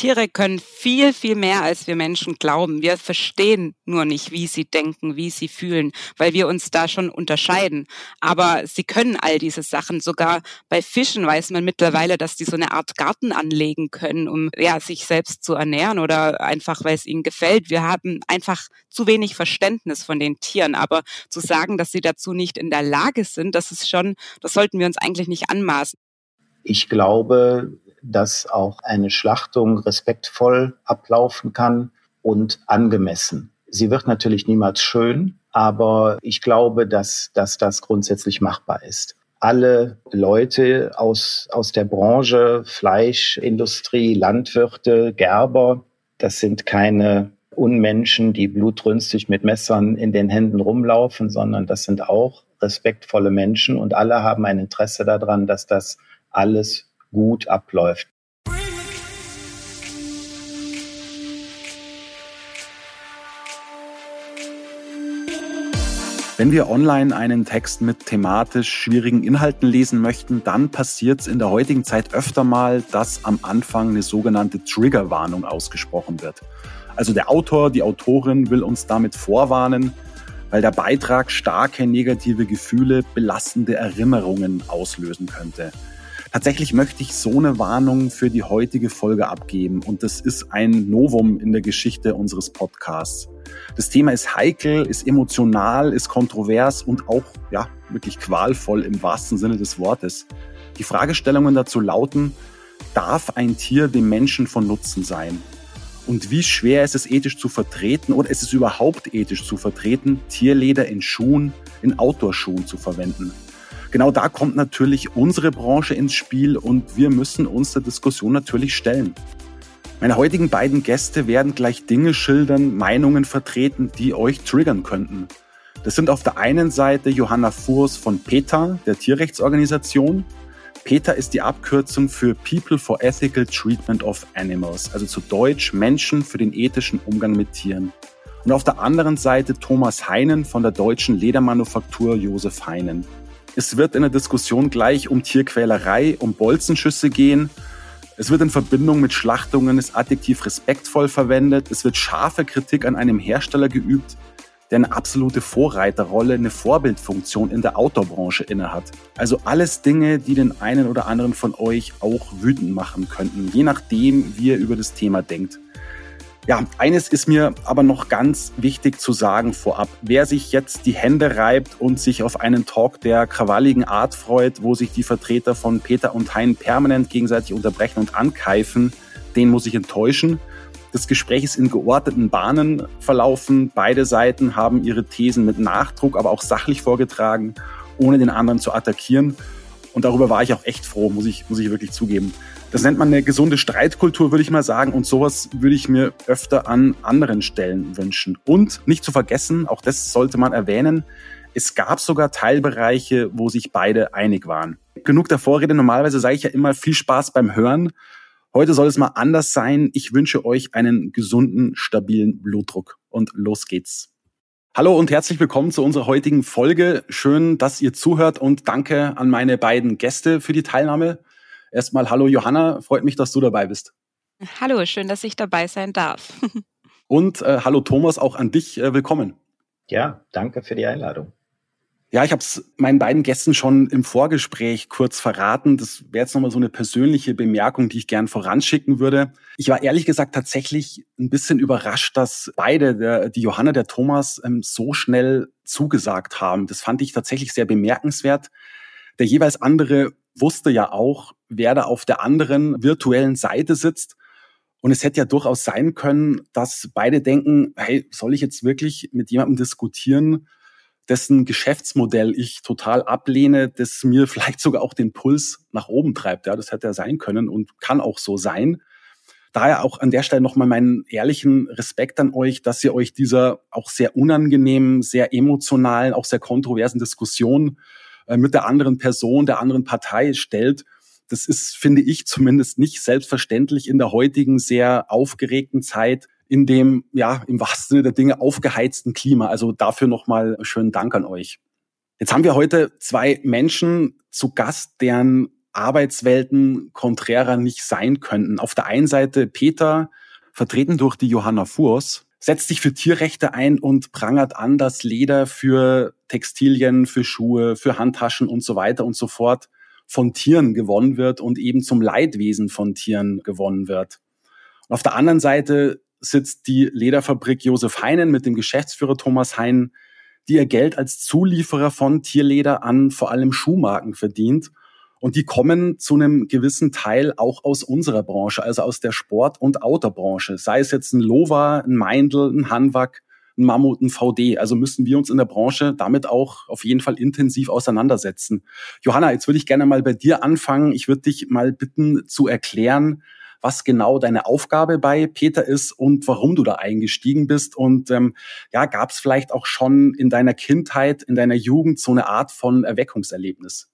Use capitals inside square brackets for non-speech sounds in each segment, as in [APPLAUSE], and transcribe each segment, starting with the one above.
Tiere können viel, viel mehr, als wir Menschen glauben. Wir verstehen nur nicht, wie sie denken, wie sie fühlen, weil wir uns da schon unterscheiden. Aber sie können all diese Sachen. Sogar bei Fischen weiß man mittlerweile, dass die so eine Art Garten anlegen können, um ja, sich selbst zu ernähren oder einfach, weil es ihnen gefällt. Wir haben einfach zu wenig Verständnis von den Tieren. Aber zu sagen, dass sie dazu nicht in der Lage sind, das ist schon, das sollten wir uns eigentlich nicht anmaßen. Ich glaube, dass auch eine Schlachtung respektvoll ablaufen kann und angemessen. Sie wird natürlich niemals schön, aber ich glaube, dass, dass das grundsätzlich machbar ist. Alle Leute aus, aus der Branche, Fleischindustrie, Landwirte, Gerber, das sind keine Unmenschen, die blutrünstig mit Messern in den Händen rumlaufen, sondern das sind auch respektvolle Menschen und alle haben ein Interesse daran, dass das alles gut abläuft. Wenn wir online einen Text mit thematisch schwierigen Inhalten lesen möchten, dann passiert es in der heutigen Zeit öfter mal, dass am Anfang eine sogenannte Triggerwarnung ausgesprochen wird. Also der Autor, die Autorin will uns damit vorwarnen, weil der Beitrag starke negative Gefühle, belastende Erinnerungen auslösen könnte. Tatsächlich möchte ich so eine Warnung für die heutige Folge abgeben und das ist ein Novum in der Geschichte unseres Podcasts. Das Thema ist heikel, ist emotional, ist kontrovers und auch ja, wirklich qualvoll im wahrsten Sinne des Wortes. Die Fragestellungen dazu lauten, darf ein Tier dem Menschen von Nutzen sein? Und wie schwer ist es ethisch zu vertreten oder ist es überhaupt ethisch zu vertreten, Tierleder in Schuhen, in Outdoor-Schuhen zu verwenden? Genau da kommt natürlich unsere Branche ins Spiel und wir müssen uns der Diskussion natürlich stellen. Meine heutigen beiden Gäste werden gleich Dinge schildern, Meinungen vertreten, die euch triggern könnten. Das sind auf der einen Seite Johanna Fuhrs von PETA, der Tierrechtsorganisation. PETA ist die Abkürzung für People for Ethical Treatment of Animals, also zu Deutsch Menschen für den ethischen Umgang mit Tieren. Und auf der anderen Seite Thomas Heinen von der deutschen Ledermanufaktur Josef Heinen. Es wird in der Diskussion gleich um Tierquälerei, um Bolzenschüsse gehen. Es wird in Verbindung mit Schlachtungen das Adjektiv respektvoll verwendet. Es wird scharfe Kritik an einem Hersteller geübt, der eine absolute Vorreiterrolle, eine Vorbildfunktion in der Outdoor-Branche innehat. Also alles Dinge, die den einen oder anderen von euch auch wütend machen könnten, je nachdem, wie ihr über das Thema denkt. Ja, eines ist mir aber noch ganz wichtig zu sagen vorab. Wer sich jetzt die Hände reibt und sich auf einen Talk der krawalligen Art freut, wo sich die Vertreter von Peter und Hein permanent gegenseitig unterbrechen und ankeifen, den muss ich enttäuschen. Das Gespräch ist in geordneten Bahnen verlaufen. Beide Seiten haben ihre Thesen mit Nachdruck, aber auch sachlich vorgetragen, ohne den anderen zu attackieren. Und darüber war ich auch echt froh, muss ich, muss ich wirklich zugeben. Das nennt man eine gesunde Streitkultur, würde ich mal sagen. Und sowas würde ich mir öfter an anderen Stellen wünschen. Und nicht zu vergessen, auch das sollte man erwähnen, es gab sogar Teilbereiche, wo sich beide einig waren. Genug der Vorrede. Normalerweise sage ich ja immer viel Spaß beim Hören. Heute soll es mal anders sein. Ich wünsche euch einen gesunden, stabilen Blutdruck. Und los geht's. Hallo und herzlich willkommen zu unserer heutigen Folge. Schön, dass ihr zuhört und danke an meine beiden Gäste für die Teilnahme. Erstmal hallo Johanna, freut mich, dass du dabei bist. Hallo, schön, dass ich dabei sein darf. [LAUGHS] Und äh, hallo Thomas, auch an dich äh, willkommen. Ja, danke für die Einladung. Ja, ich habe es meinen beiden Gästen schon im Vorgespräch kurz verraten. Das wäre jetzt nochmal so eine persönliche Bemerkung, die ich gern voranschicken würde. Ich war ehrlich gesagt tatsächlich ein bisschen überrascht, dass beide, der, die Johanna, der Thomas, ähm, so schnell zugesagt haben. Das fand ich tatsächlich sehr bemerkenswert. Der jeweils andere wusste ja auch, wer da auf der anderen virtuellen Seite sitzt. Und es hätte ja durchaus sein können, dass beide denken, hey, soll ich jetzt wirklich mit jemandem diskutieren, dessen Geschäftsmodell ich total ablehne, das mir [LAUGHS] vielleicht sogar auch den Puls nach oben treibt. Ja, das hätte ja sein können und kann auch so sein. Daher auch an der Stelle nochmal meinen ehrlichen Respekt an euch, dass ihr euch dieser auch sehr unangenehmen, sehr emotionalen, auch sehr kontroversen Diskussion äh, mit der anderen Person, der anderen Partei stellt. Das ist, finde ich zumindest nicht selbstverständlich in der heutigen sehr aufgeregten Zeit in dem, ja, im wahrsten Sinne der Dinge aufgeheizten Klima. Also dafür nochmal schönen Dank an euch. Jetzt haben wir heute zwei Menschen zu Gast, deren Arbeitswelten konträrer nicht sein könnten. Auf der einen Seite Peter, vertreten durch die Johanna Furs, setzt sich für Tierrechte ein und prangert an, dass Leder für Textilien, für Schuhe, für Handtaschen und so weiter und so fort von Tieren gewonnen wird und eben zum Leidwesen von Tieren gewonnen wird. Und auf der anderen Seite sitzt die Lederfabrik Josef Heinen mit dem Geschäftsführer Thomas Heinen, die ihr Geld als Zulieferer von Tierleder an vor allem Schuhmarken verdient und die kommen zu einem gewissen Teil auch aus unserer Branche, also aus der Sport- und Outdoor-Branche. Sei es jetzt ein Lova, ein Meindl, ein Hanwag, ein Mammut, ein VD. Also müssen wir uns in der Branche damit auch auf jeden Fall intensiv auseinandersetzen. Johanna, jetzt würde ich gerne mal bei dir anfangen. Ich würde dich mal bitten zu erklären, was genau deine Aufgabe bei Peter ist und warum du da eingestiegen bist. Und ähm, ja, gab es vielleicht auch schon in deiner Kindheit, in deiner Jugend so eine Art von Erweckungserlebnis?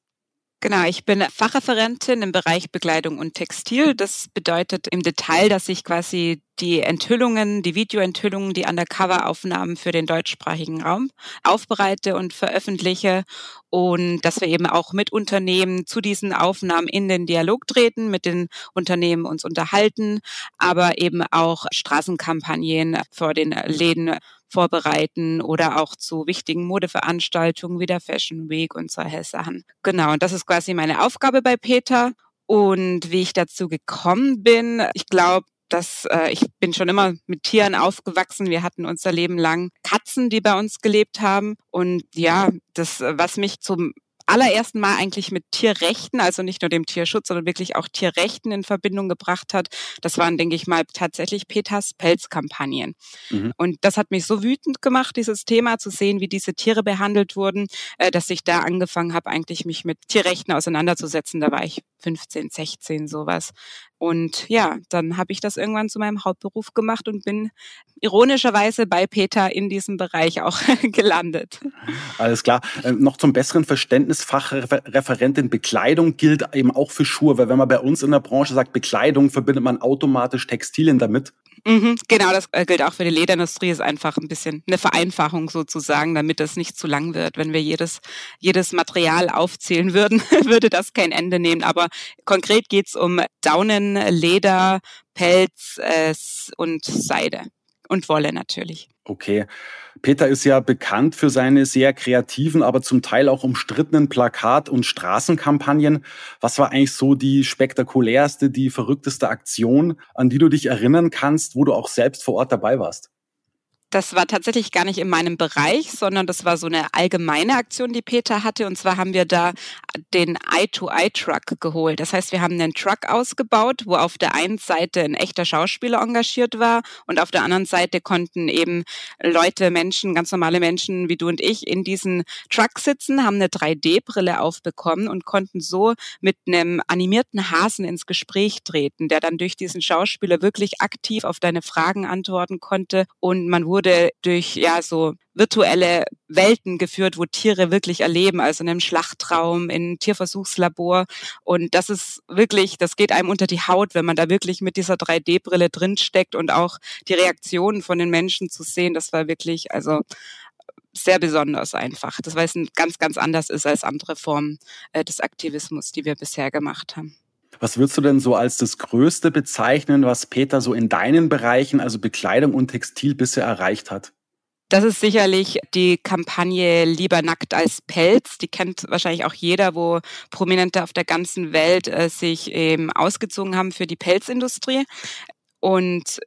Genau, ich bin Fachreferentin im Bereich Bekleidung und Textil. Das bedeutet im Detail, dass ich quasi die Enthüllungen, die Videoenthüllungen, die Undercover-Aufnahmen für den deutschsprachigen Raum aufbereite und veröffentliche und dass wir eben auch mit Unternehmen zu diesen Aufnahmen in den Dialog treten, mit den Unternehmen uns unterhalten, aber eben auch Straßenkampagnen vor den Läden vorbereiten oder auch zu wichtigen Modeveranstaltungen wie der Fashion Week und solche Sachen. Genau, und das ist quasi meine Aufgabe bei Peter. Und wie ich dazu gekommen bin, ich glaube, dass äh, ich bin schon immer mit Tieren aufgewachsen. Wir hatten unser Leben lang Katzen, die bei uns gelebt haben. Und ja, das, was mich zum allerersten Mal eigentlich mit Tierrechten, also nicht nur dem Tierschutz, sondern wirklich auch Tierrechten in Verbindung gebracht hat. Das waren, denke ich mal, tatsächlich Peters Pelzkampagnen. Mhm. Und das hat mich so wütend gemacht, dieses Thema zu sehen, wie diese Tiere behandelt wurden, äh, dass ich da angefangen habe, eigentlich mich mit Tierrechten auseinanderzusetzen. Da war ich 15, 16, sowas. Und ja, dann habe ich das irgendwann zu meinem Hauptberuf gemacht und bin ironischerweise bei Peter in diesem Bereich auch [LAUGHS] gelandet. Alles klar. Äh, noch zum besseren Verständnis, Fachreferentin Bekleidung gilt eben auch für Schuhe, weil wenn man bei uns in der Branche sagt Bekleidung, verbindet man automatisch Textilien damit. Mhm, genau, das äh, gilt auch für die Lederindustrie, ist einfach ein bisschen eine Vereinfachung sozusagen, damit das nicht zu lang wird. Wenn wir jedes, jedes Material aufzählen würden, [LAUGHS] würde das kein Ende nehmen. Aber konkret geht's um Daunen, Leder, Pelz äh, und Seide und Wolle natürlich. Okay. Peter ist ja bekannt für seine sehr kreativen, aber zum Teil auch umstrittenen Plakat- und Straßenkampagnen. Was war eigentlich so die spektakulärste, die verrückteste Aktion, an die du dich erinnern kannst, wo du auch selbst vor Ort dabei warst? Das war tatsächlich gar nicht in meinem Bereich, sondern das war so eine allgemeine Aktion, die Peter hatte. Und zwar haben wir da den Eye-to-Eye-Truck geholt. Das heißt, wir haben einen Truck ausgebaut, wo auf der einen Seite ein echter Schauspieler engagiert war und auf der anderen Seite konnten eben Leute, Menschen, ganz normale Menschen wie du und ich in diesen Truck sitzen, haben eine 3D-Brille aufbekommen und konnten so mit einem animierten Hasen ins Gespräch treten, der dann durch diesen Schauspieler wirklich aktiv auf deine Fragen antworten konnte und man wurde wurde durch ja so virtuelle Welten geführt, wo Tiere wirklich erleben, also in einem Schlachtraum, in einem Tierversuchslabor. Und das ist wirklich, das geht einem unter die Haut, wenn man da wirklich mit dieser 3D-Brille drinsteckt und auch die Reaktionen von den Menschen zu sehen. Das war wirklich, also sehr besonders einfach. Das, weil es ganz, ganz anders ist als andere Formen äh, des Aktivismus, die wir bisher gemacht haben. Was würdest du denn so als das Größte bezeichnen, was Peter so in deinen Bereichen, also Bekleidung und Textil, bisher erreicht hat? Das ist sicherlich die Kampagne Lieber nackt als Pelz. Die kennt wahrscheinlich auch jeder, wo Prominente auf der ganzen Welt äh, sich eben ausgezogen haben für die Pelzindustrie. Und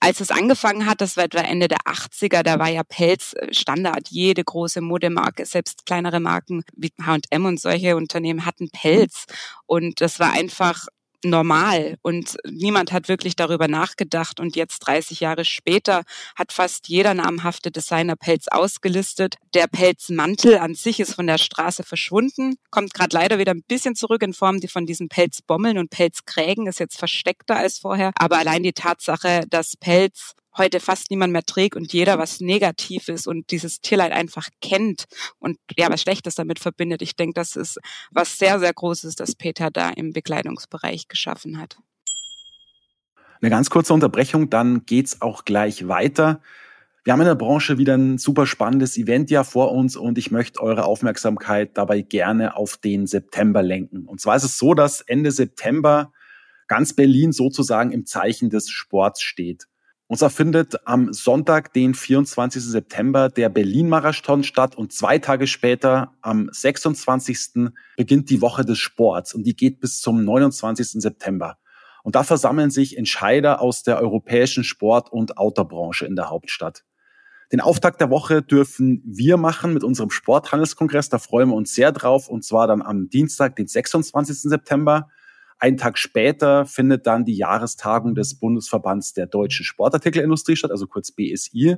als es angefangen hat, das war etwa Ende der 80er, da war ja Pelz äh, Standard. Jede große Modemarke, selbst kleinere Marken wie H&M und solche Unternehmen hatten Pelz. Und das war einfach normal und niemand hat wirklich darüber nachgedacht. Und jetzt 30 Jahre später hat fast jeder namhafte Designer Pelz ausgelistet. Der Pelzmantel an sich ist von der Straße verschwunden, kommt gerade leider wieder ein bisschen zurück in Form von diesen Pelzbommeln und Pelzkrägen, ist jetzt versteckter als vorher. Aber allein die Tatsache, dass Pelz heute fast niemand mehr trägt und jeder was Negatives und dieses Tierleid einfach kennt und ja was Schlechtes damit verbindet. Ich denke, das ist was sehr, sehr Großes, das Peter da im Bekleidungsbereich geschaffen hat. Eine ganz kurze Unterbrechung, dann geht's auch gleich weiter. Wir haben in der Branche wieder ein super spannendes Event ja vor uns und ich möchte eure Aufmerksamkeit dabei gerne auf den September lenken. Und zwar ist es so, dass Ende September ganz Berlin sozusagen im Zeichen des Sports steht. Und zwar findet am Sonntag, den 24. September, der Berlin-Marathon statt und zwei Tage später, am 26. beginnt die Woche des Sports und die geht bis zum 29. September. Und da versammeln sich Entscheider aus der europäischen Sport- und Outdoor-Branche in der Hauptstadt. Den Auftakt der Woche dürfen wir machen mit unserem Sporthandelskongress. Da freuen wir uns sehr drauf. Und zwar dann am Dienstag, den 26. September. Einen Tag später findet dann die Jahrestagung des Bundesverbands der deutschen Sportartikelindustrie statt, also kurz BSI.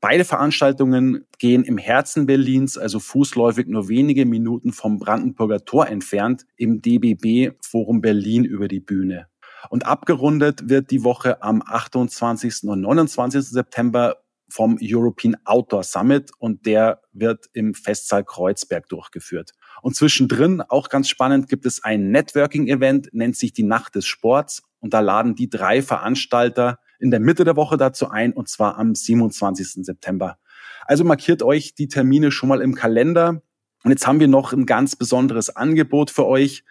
Beide Veranstaltungen gehen im Herzen Berlins, also fußläufig nur wenige Minuten vom Brandenburger Tor entfernt, im DBB Forum Berlin über die Bühne. Und abgerundet wird die Woche am 28. und 29. September vom European Outdoor Summit und der wird im Festsaal Kreuzberg durchgeführt. Und zwischendrin, auch ganz spannend, gibt es ein Networking-Event, nennt sich die Nacht des Sports und da laden die drei Veranstalter in der Mitte der Woche dazu ein und zwar am 27. September. Also markiert euch die Termine schon mal im Kalender. Und jetzt haben wir noch ein ganz besonderes Angebot für euch.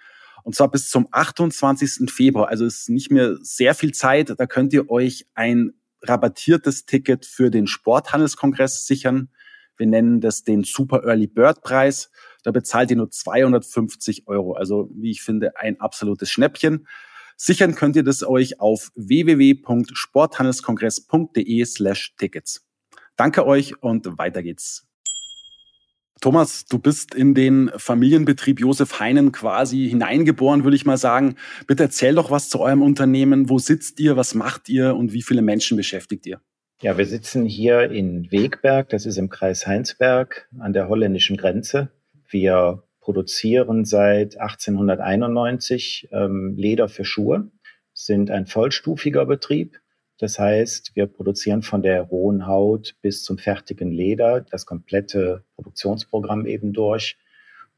Und zwar bis zum 28. Februar. Also es ist nicht mehr sehr viel Zeit. Da könnt ihr euch ein rabattiertes Ticket für den Sporthandelskongress sichern. Wir nennen das den Super Early Bird Preis. Da bezahlt ihr nur 250 Euro. Also, wie ich finde, ein absolutes Schnäppchen. Sichern könnt ihr das euch auf www.sporthandelskongress.de slash Tickets. Danke euch und weiter geht's. Thomas, du bist in den Familienbetrieb Josef Heinen quasi hineingeboren, würde ich mal sagen. Bitte erzähl doch was zu eurem Unternehmen. Wo sitzt ihr? Was macht ihr? Und wie viele Menschen beschäftigt ihr? Ja, wir sitzen hier in Wegberg. Das ist im Kreis Heinsberg an der holländischen Grenze. Wir produzieren seit 1891 ähm, Leder für Schuhe, sind ein vollstufiger Betrieb. Das heißt, wir produzieren von der rohen Haut bis zum fertigen Leder das komplette Produktionsprogramm eben durch.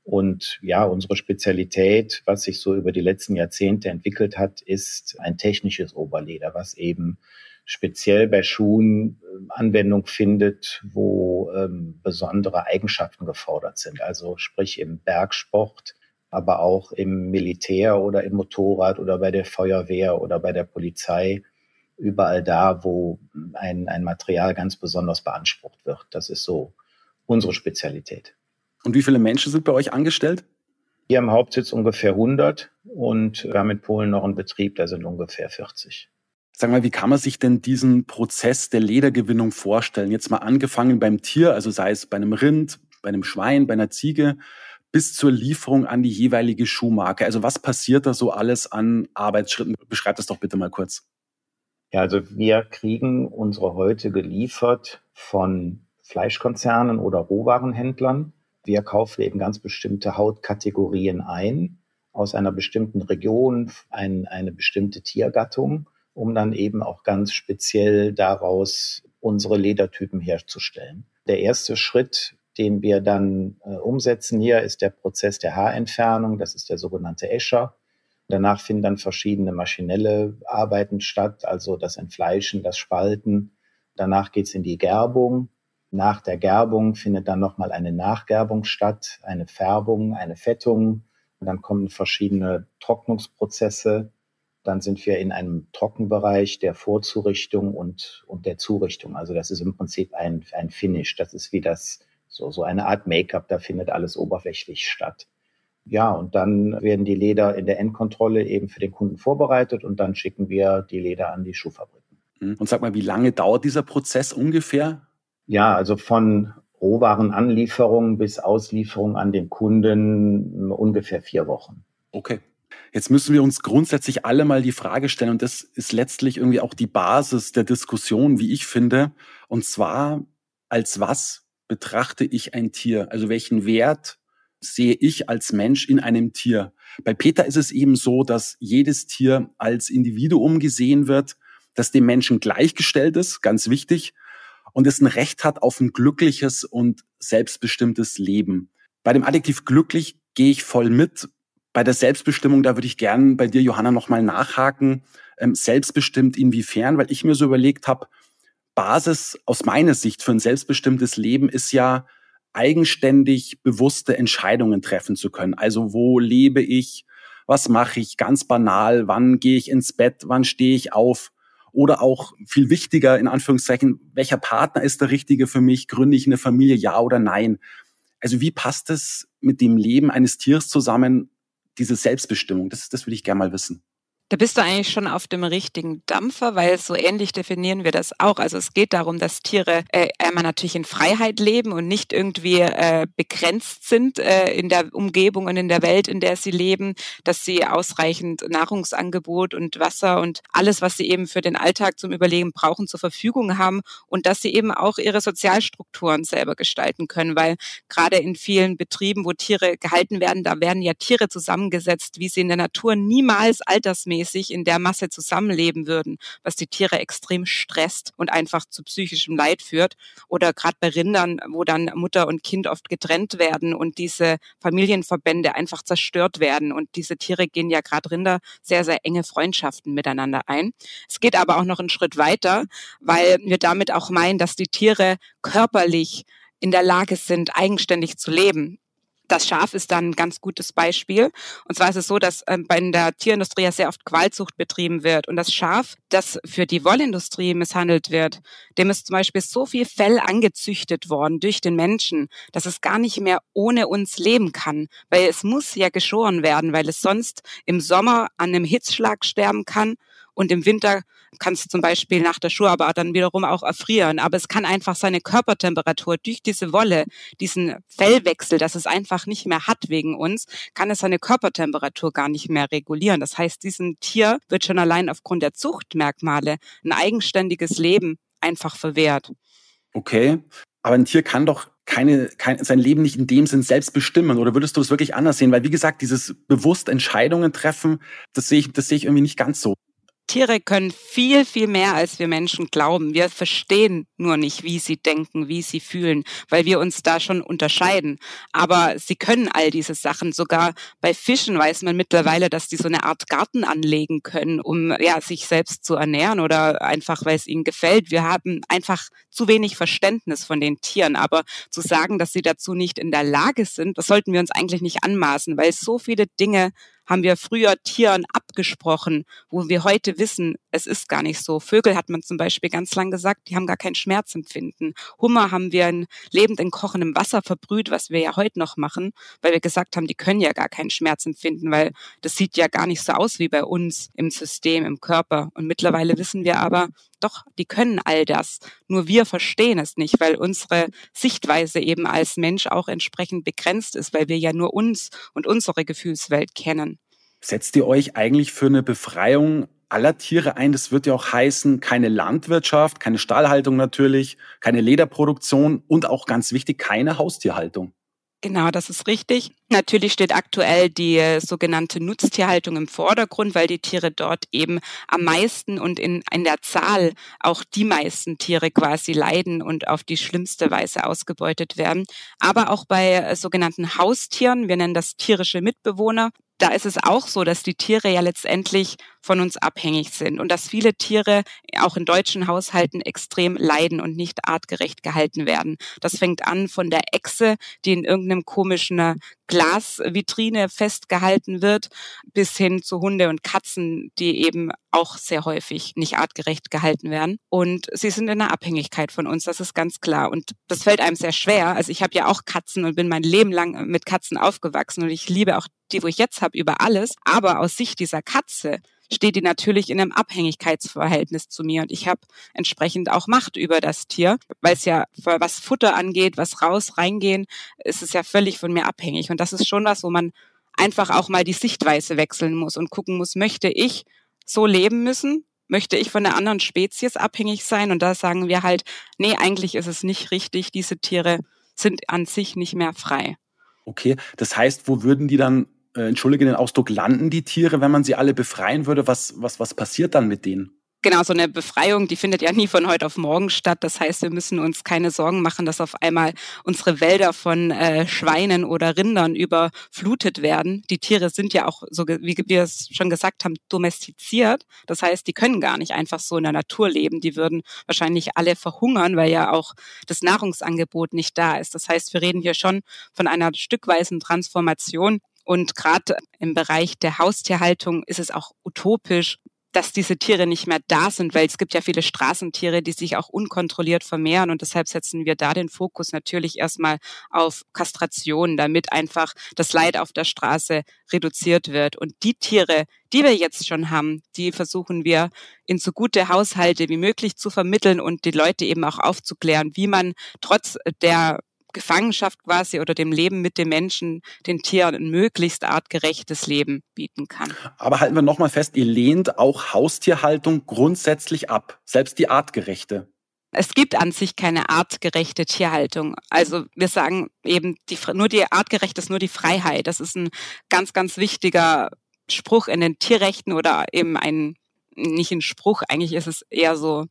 Und ja, unsere Spezialität, was sich so über die letzten Jahrzehnte entwickelt hat, ist ein technisches Oberleder, was eben speziell bei Schuhen äh, Anwendung findet, wo ähm, besondere Eigenschaften gefordert sind. Also sprich im Bergsport, aber auch im Militär oder im Motorrad oder bei der Feuerwehr oder bei der Polizei überall da, wo ein, ein Material ganz besonders beansprucht wird. Das ist so unsere Spezialität. Und wie viele Menschen sind bei euch angestellt? Hier im Hauptsitz ungefähr 100 und wir haben in Polen noch einen Betrieb, da sind ungefähr 40. Sag mal, wie kann man sich denn diesen Prozess der Ledergewinnung vorstellen? Jetzt mal angefangen beim Tier, also sei es bei einem Rind, bei einem Schwein, bei einer Ziege, bis zur Lieferung an die jeweilige Schuhmarke. Also was passiert da so alles an Arbeitsschritten? Beschreib das doch bitte mal kurz. Ja, also wir kriegen unsere Häute geliefert von Fleischkonzernen oder Rohwarenhändlern. Wir kaufen eben ganz bestimmte Hautkategorien ein aus einer bestimmten Region, ein, eine bestimmte Tiergattung, um dann eben auch ganz speziell daraus unsere Ledertypen herzustellen. Der erste Schritt, den wir dann äh, umsetzen hier, ist der Prozess der Haarentfernung. Das ist der sogenannte Escher. Danach finden dann verschiedene maschinelle Arbeiten statt, also das Entfleischen, das Spalten. Danach geht's in die Gerbung. Nach der Gerbung findet dann nochmal eine Nachgerbung statt, eine Färbung, eine Fettung. Und dann kommen verschiedene Trocknungsprozesse. Dann sind wir in einem Trockenbereich der Vorzurichtung und, und der Zurichtung. Also das ist im Prinzip ein, ein Finish. Das ist wie das, so, so eine Art Make-up. Da findet alles oberflächlich statt. Ja, und dann werden die Leder in der Endkontrolle eben für den Kunden vorbereitet und dann schicken wir die Leder an die Schuhfabriken. Mhm. Und sag mal, wie lange dauert dieser Prozess ungefähr? Ja, also von Rohwarenanlieferung bis Auslieferung an den Kunden ungefähr vier Wochen. Okay. Jetzt müssen wir uns grundsätzlich alle mal die Frage stellen, und das ist letztlich irgendwie auch die Basis der Diskussion, wie ich finde, und zwar, als was betrachte ich ein Tier? Also welchen Wert sehe ich als Mensch in einem Tier. Bei Peter ist es eben so, dass jedes Tier als Individuum gesehen wird das dem Menschen gleichgestellt ist, ganz wichtig, und es ein Recht hat auf ein glückliches und selbstbestimmtes Leben. Bei dem Adjektiv glücklich gehe ich voll mit. Bei der Selbstbestimmung, da würde ich gern bei dir, Johanna, nochmal nachhaken. Ähm, selbstbestimmt inwiefern? Weil ich mir so überlegt habe, Basis aus meiner Sicht für ein selbstbestimmtes Leben ist ja eigenständig bewusste Entscheidungen treffen zu können. Also wo lebe ich? Was mache ich? Ganz banal. Wann gehe ich ins Bett? Wann stehe ich auf? Oder auch viel wichtiger, in Anführungszeichen, welcher Partner ist der richtige für mich? Gründe ich eine Familie? Ja oder nein? Also wie passt es mit dem Leben eines Tiers zusammen, diese Selbstbestimmung? Das, das würde ich gerne mal wissen. Da bist du eigentlich schon auf dem richtigen Dampfer, weil so ähnlich definieren wir das auch. Also es geht darum, dass Tiere äh, einmal natürlich in Freiheit leben und nicht irgendwie äh, begrenzt sind äh, in der Umgebung und in der Welt, in der sie leben, dass sie ausreichend Nahrungsangebot und Wasser und alles, was sie eben für den Alltag zum Überleben brauchen, zur Verfügung haben und dass sie eben auch ihre Sozialstrukturen selber gestalten können, weil gerade in vielen Betrieben, wo Tiere gehalten werden, da werden ja Tiere zusammengesetzt, wie sie in der Natur niemals altersmäßig regelmäßig in der Masse zusammenleben würden, was die Tiere extrem stresst und einfach zu psychischem Leid führt. Oder gerade bei Rindern, wo dann Mutter und Kind oft getrennt werden und diese Familienverbände einfach zerstört werden. Und diese Tiere gehen ja gerade Rinder sehr, sehr enge Freundschaften miteinander ein. Es geht aber auch noch einen Schritt weiter, weil wir damit auch meinen, dass die Tiere körperlich in der Lage sind, eigenständig zu leben. Das Schaf ist dann ein ganz gutes Beispiel. Und zwar ist es so, dass ähm, bei der Tierindustrie ja sehr oft Qualzucht betrieben wird. Und das Schaf, das für die Wollindustrie misshandelt wird, dem ist zum Beispiel so viel Fell angezüchtet worden durch den Menschen, dass es gar nicht mehr ohne uns leben kann. Weil es muss ja geschoren werden, weil es sonst im Sommer an einem Hitzschlag sterben kann und im Winter kann es zum Beispiel nach der Schuharbeit dann wiederum auch erfrieren. Aber es kann einfach seine Körpertemperatur durch diese Wolle, diesen Fellwechsel, dass es einfach nicht mehr hat wegen uns, kann es seine Körpertemperatur gar nicht mehr regulieren. Das heißt, diesem Tier wird schon allein aufgrund der Zuchtmerkmale ein eigenständiges Leben einfach verwehrt. Okay, aber ein Tier kann doch keine, kein, sein Leben nicht in dem Sinn selbst bestimmen? Oder würdest du es wirklich anders sehen? Weil, wie gesagt, dieses bewusst Entscheidungen treffen, das sehe ich, das sehe ich irgendwie nicht ganz so. Tiere können viel, viel mehr, als wir Menschen glauben. Wir verstehen nur nicht, wie sie denken, wie sie fühlen, weil wir uns da schon unterscheiden. Aber sie können all diese Sachen. Sogar bei Fischen weiß man mittlerweile, dass die so eine Art Garten anlegen können, um ja, sich selbst zu ernähren oder einfach, weil es ihnen gefällt. Wir haben einfach zu wenig Verständnis von den Tieren. Aber zu sagen, dass sie dazu nicht in der Lage sind, das sollten wir uns eigentlich nicht anmaßen, weil so viele Dinge haben wir früher Tieren abgesprochen, wo wir heute wissen, es ist gar nicht so. Vögel hat man zum Beispiel ganz lang gesagt, die haben gar kein Schmerzempfinden. Hummer haben wir in, lebend in kochendem Wasser verbrüht, was wir ja heute noch machen, weil wir gesagt haben, die können ja gar keinen Schmerz empfinden, weil das sieht ja gar nicht so aus wie bei uns im System, im Körper. Und mittlerweile wissen wir aber, doch, die können all das. Nur wir verstehen es nicht, weil unsere Sichtweise eben als Mensch auch entsprechend begrenzt ist, weil wir ja nur uns und unsere Gefühlswelt kennen. Setzt ihr euch eigentlich für eine Befreiung aller Tiere ein? Das wird ja auch heißen, keine Landwirtschaft, keine Stahlhaltung natürlich, keine Lederproduktion und auch ganz wichtig, keine Haustierhaltung. Genau, das ist richtig. Natürlich steht aktuell die äh, sogenannte Nutztierhaltung im Vordergrund, weil die Tiere dort eben am meisten und in, in der Zahl auch die meisten Tiere quasi leiden und auf die schlimmste Weise ausgebeutet werden. Aber auch bei äh, sogenannten Haustieren, wir nennen das tierische Mitbewohner, da ist es auch so, dass die Tiere ja letztendlich von uns abhängig sind und dass viele Tiere auch in deutschen Haushalten extrem leiden und nicht artgerecht gehalten werden. Das fängt an von der Echse, die in irgendeinem komischen äh, Glasvitrine festgehalten wird, bis hin zu Hunde und Katzen, die eben auch sehr häufig nicht artgerecht gehalten werden. Und sie sind in einer Abhängigkeit von uns, das ist ganz klar. Und das fällt einem sehr schwer. Also ich habe ja auch Katzen und bin mein Leben lang mit Katzen aufgewachsen und ich liebe auch die, wo ich jetzt habe, über alles. Aber aus Sicht dieser Katze steht die natürlich in einem Abhängigkeitsverhältnis zu mir und ich habe entsprechend auch Macht über das Tier, weil es ja, was Futter angeht, was raus, reingehen, ist es ja völlig von mir abhängig und das ist schon was, wo man einfach auch mal die Sichtweise wechseln muss und gucken muss, möchte ich so leben müssen? Möchte ich von einer anderen Spezies abhängig sein? Und da sagen wir halt, nee, eigentlich ist es nicht richtig. Diese Tiere sind an sich nicht mehr frei. Okay, das heißt, wo würden die dann äh, entschuldige den Ausdruck, landen die Tiere, wenn man sie alle befreien würde? Was, was, was passiert dann mit denen? Genau, so eine Befreiung, die findet ja nie von heute auf morgen statt. Das heißt, wir müssen uns keine Sorgen machen, dass auf einmal unsere Wälder von äh, Schweinen oder Rindern überflutet werden. Die Tiere sind ja auch, so wie wir es schon gesagt haben, domestiziert. Das heißt, die können gar nicht einfach so in der Natur leben. Die würden wahrscheinlich alle verhungern, weil ja auch das Nahrungsangebot nicht da ist. Das heißt, wir reden hier schon von einer stückweisen Transformation. Und gerade im Bereich der Haustierhaltung ist es auch utopisch, dass diese Tiere nicht mehr da sind, weil es gibt ja viele Straßentiere, die sich auch unkontrolliert vermehren und deshalb setzen wir da den Fokus natürlich erstmal auf Kastration, damit einfach das Leid auf der Straße reduziert wird. Und die Tiere, die wir jetzt schon haben, die versuchen wir in so gute Haushalte wie möglich zu vermitteln und die Leute eben auch aufzuklären, wie man trotz der Gefangenschaft quasi oder dem Leben mit dem Menschen den Tieren ein möglichst artgerechtes Leben bieten kann. Aber halten wir nochmal fest, ihr lehnt auch Haustierhaltung grundsätzlich ab, selbst die artgerechte. Es gibt an sich keine artgerechte Tierhaltung. Also wir sagen eben, die, nur die artgerechte ist nur die Freiheit. Das ist ein ganz, ganz wichtiger Spruch in den Tierrechten oder eben ein, nicht ein Spruch, eigentlich ist es eher so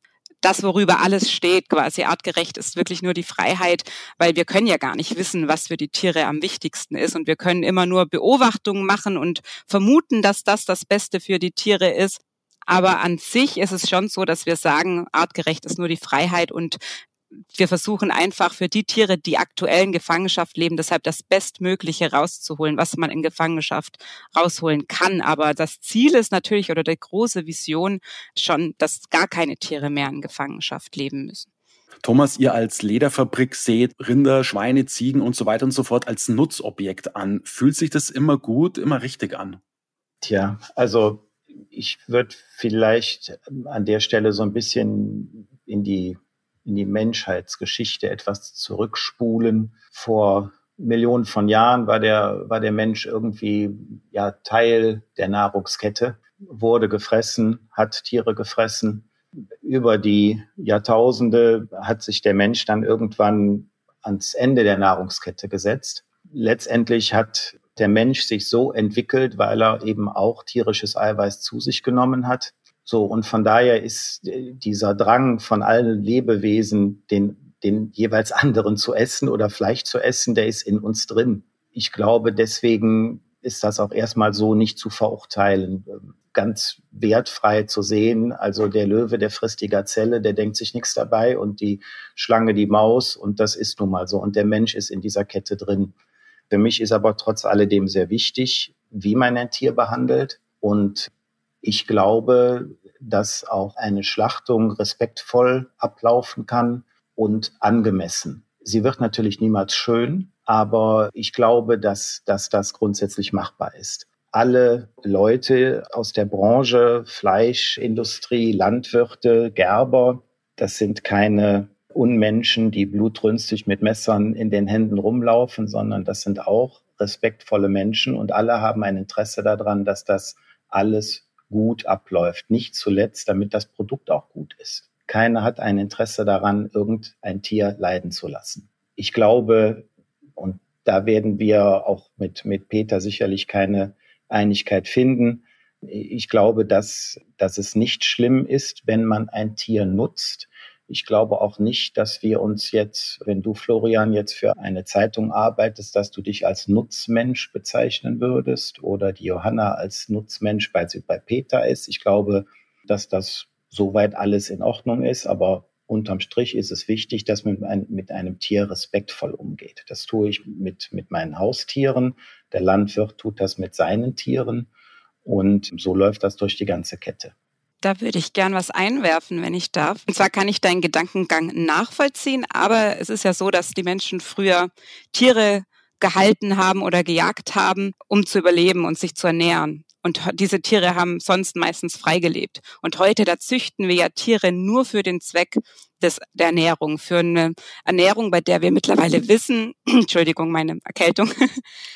das, worüber alles steht, quasi artgerecht, ist wirklich nur die Freiheit, weil wir können ja gar nicht wissen, was für die Tiere am wichtigsten ist. Und wir können immer nur Beobachtungen machen und vermuten, dass das das Beste für die Tiere ist. Aber an sich ist es schon so, dass wir sagen, artgerecht ist nur die Freiheit und wir versuchen einfach für die Tiere, die aktuell in Gefangenschaft leben, deshalb das Bestmögliche rauszuholen, was man in Gefangenschaft rausholen kann. Aber das Ziel ist natürlich oder die große Vision schon, dass gar keine Tiere mehr in Gefangenschaft leben müssen. Thomas, ihr als Lederfabrik seht Rinder, Schweine, Ziegen und so weiter und so fort als Nutzobjekt an. Fühlt sich das immer gut, immer richtig an? Tja, also ich würde vielleicht an der Stelle so ein bisschen in die in die Menschheitsgeschichte etwas zurückspulen. Vor Millionen von Jahren war der, war der Mensch irgendwie ja Teil der Nahrungskette, wurde gefressen, hat Tiere gefressen. Über die Jahrtausende hat sich der Mensch dann irgendwann ans Ende der Nahrungskette gesetzt. Letztendlich hat der Mensch sich so entwickelt, weil er eben auch tierisches Eiweiß zu sich genommen hat. So, und von daher ist äh, dieser Drang von allen Lebewesen, den, den jeweils anderen zu essen oder Fleisch zu essen, der ist in uns drin. Ich glaube, deswegen ist das auch erstmal so nicht zu verurteilen, ganz wertfrei zu sehen. Also der Löwe, der frisst die Gazelle, der denkt sich nichts dabei und die Schlange, die Maus und das ist nun mal so. Und der Mensch ist in dieser Kette drin. Für mich ist aber trotz alledem sehr wichtig, wie man ein Tier behandelt und ich glaube, dass auch eine Schlachtung respektvoll ablaufen kann und angemessen. Sie wird natürlich niemals schön, aber ich glaube, dass, dass das grundsätzlich machbar ist. Alle Leute aus der Branche, Fleischindustrie, Landwirte, Gerber, das sind keine Unmenschen, die blutrünstig mit Messern in den Händen rumlaufen, sondern das sind auch respektvolle Menschen und alle haben ein Interesse daran, dass das alles gut abläuft. Nicht zuletzt, damit das Produkt auch gut ist. Keiner hat ein Interesse daran, irgendein Tier leiden zu lassen. Ich glaube, und da werden wir auch mit, mit Peter sicherlich keine Einigkeit finden. Ich glaube, dass, dass es nicht schlimm ist, wenn man ein Tier nutzt, ich glaube auch nicht, dass wir uns jetzt, wenn du, Florian, jetzt für eine Zeitung arbeitest, dass du dich als Nutzmensch bezeichnen würdest oder die Johanna als Nutzmensch, weil sie bei Peter ist. Ich glaube, dass das soweit alles in Ordnung ist, aber unterm Strich ist es wichtig, dass man mit einem Tier respektvoll umgeht. Das tue ich mit, mit meinen Haustieren. Der Landwirt tut das mit seinen Tieren. Und so läuft das durch die ganze Kette. Da würde ich gern was einwerfen, wenn ich darf. Und zwar kann ich deinen Gedankengang nachvollziehen, aber es ist ja so, dass die Menschen früher Tiere gehalten haben oder gejagt haben, um zu überleben und sich zu ernähren. Und diese Tiere haben sonst meistens freigelebt. Und heute, da züchten wir ja Tiere nur für den Zweck des, der Ernährung, für eine Ernährung, bei der wir mittlerweile wissen, [CLEARS THROAT] Entschuldigung, meine Erkältung. [LAUGHS]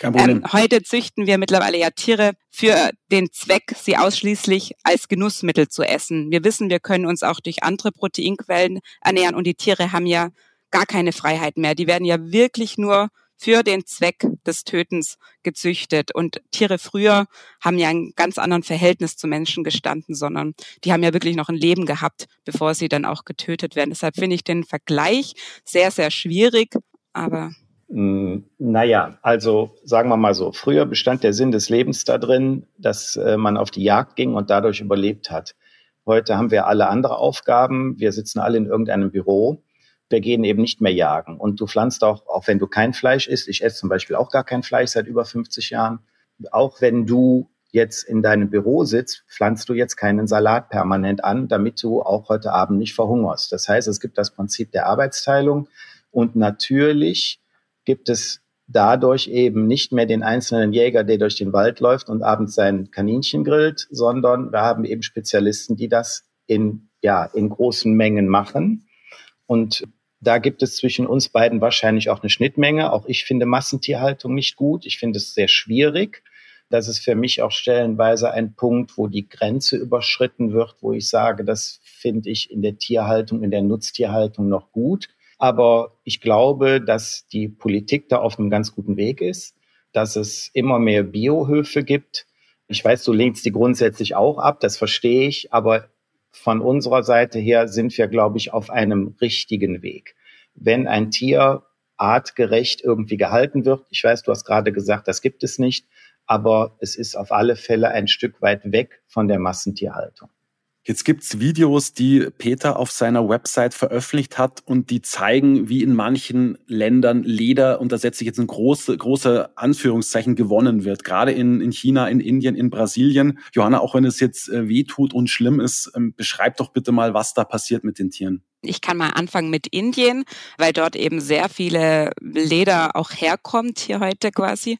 Ähm, heute züchten wir mittlerweile ja Tiere für den Zweck, sie ausschließlich als Genussmittel zu essen. Wir wissen, wir können uns auch durch andere Proteinquellen ernähren und die Tiere haben ja gar keine Freiheit mehr. Die werden ja wirklich nur für den Zweck des Tötens gezüchtet. Und Tiere früher haben ja ein ganz anderen Verhältnis zu Menschen gestanden, sondern die haben ja wirklich noch ein Leben gehabt, bevor sie dann auch getötet werden. Deshalb finde ich den Vergleich sehr, sehr schwierig, aber hm, naja, also sagen wir mal so, früher bestand der Sinn des Lebens darin, dass äh, man auf die Jagd ging und dadurch überlebt hat. Heute haben wir alle andere Aufgaben. Wir sitzen alle in irgendeinem Büro. Wir gehen eben nicht mehr jagen. Und du pflanzt auch, auch wenn du kein Fleisch isst, ich esse zum Beispiel auch gar kein Fleisch seit über 50 Jahren, auch wenn du jetzt in deinem Büro sitzt, pflanzt du jetzt keinen Salat permanent an, damit du auch heute Abend nicht verhungerst. Das heißt, es gibt das Prinzip der Arbeitsteilung und natürlich gibt es dadurch eben nicht mehr den einzelnen Jäger, der durch den Wald läuft und abends sein Kaninchen grillt, sondern wir haben eben Spezialisten, die das in, ja, in großen Mengen machen. Und da gibt es zwischen uns beiden wahrscheinlich auch eine Schnittmenge. Auch ich finde Massentierhaltung nicht gut. Ich finde es sehr schwierig. Das ist für mich auch stellenweise ein Punkt, wo die Grenze überschritten wird, wo ich sage, das finde ich in der Tierhaltung, in der Nutztierhaltung noch gut. Aber ich glaube, dass die Politik da auf einem ganz guten Weg ist, dass es immer mehr Biohöfe gibt. Ich weiß, du lehnst die grundsätzlich auch ab, das verstehe ich, aber von unserer Seite her sind wir, glaube ich, auf einem richtigen Weg. Wenn ein Tier artgerecht irgendwie gehalten wird, ich weiß, du hast gerade gesagt, das gibt es nicht, aber es ist auf alle Fälle ein Stück weit weg von der Massentierhaltung. Jetzt gibt's Videos, die Peter auf seiner Website veröffentlicht hat und die zeigen, wie in manchen Ländern Leder, und da setze ich jetzt ein große, große Anführungszeichen, gewonnen wird. Gerade in, in China, in Indien, in Brasilien. Johanna, auch wenn es jetzt äh, weh tut und schlimm ist, ähm, beschreib doch bitte mal, was da passiert mit den Tieren. Ich kann mal anfangen mit Indien, weil dort eben sehr viele Leder auch herkommt hier heute quasi.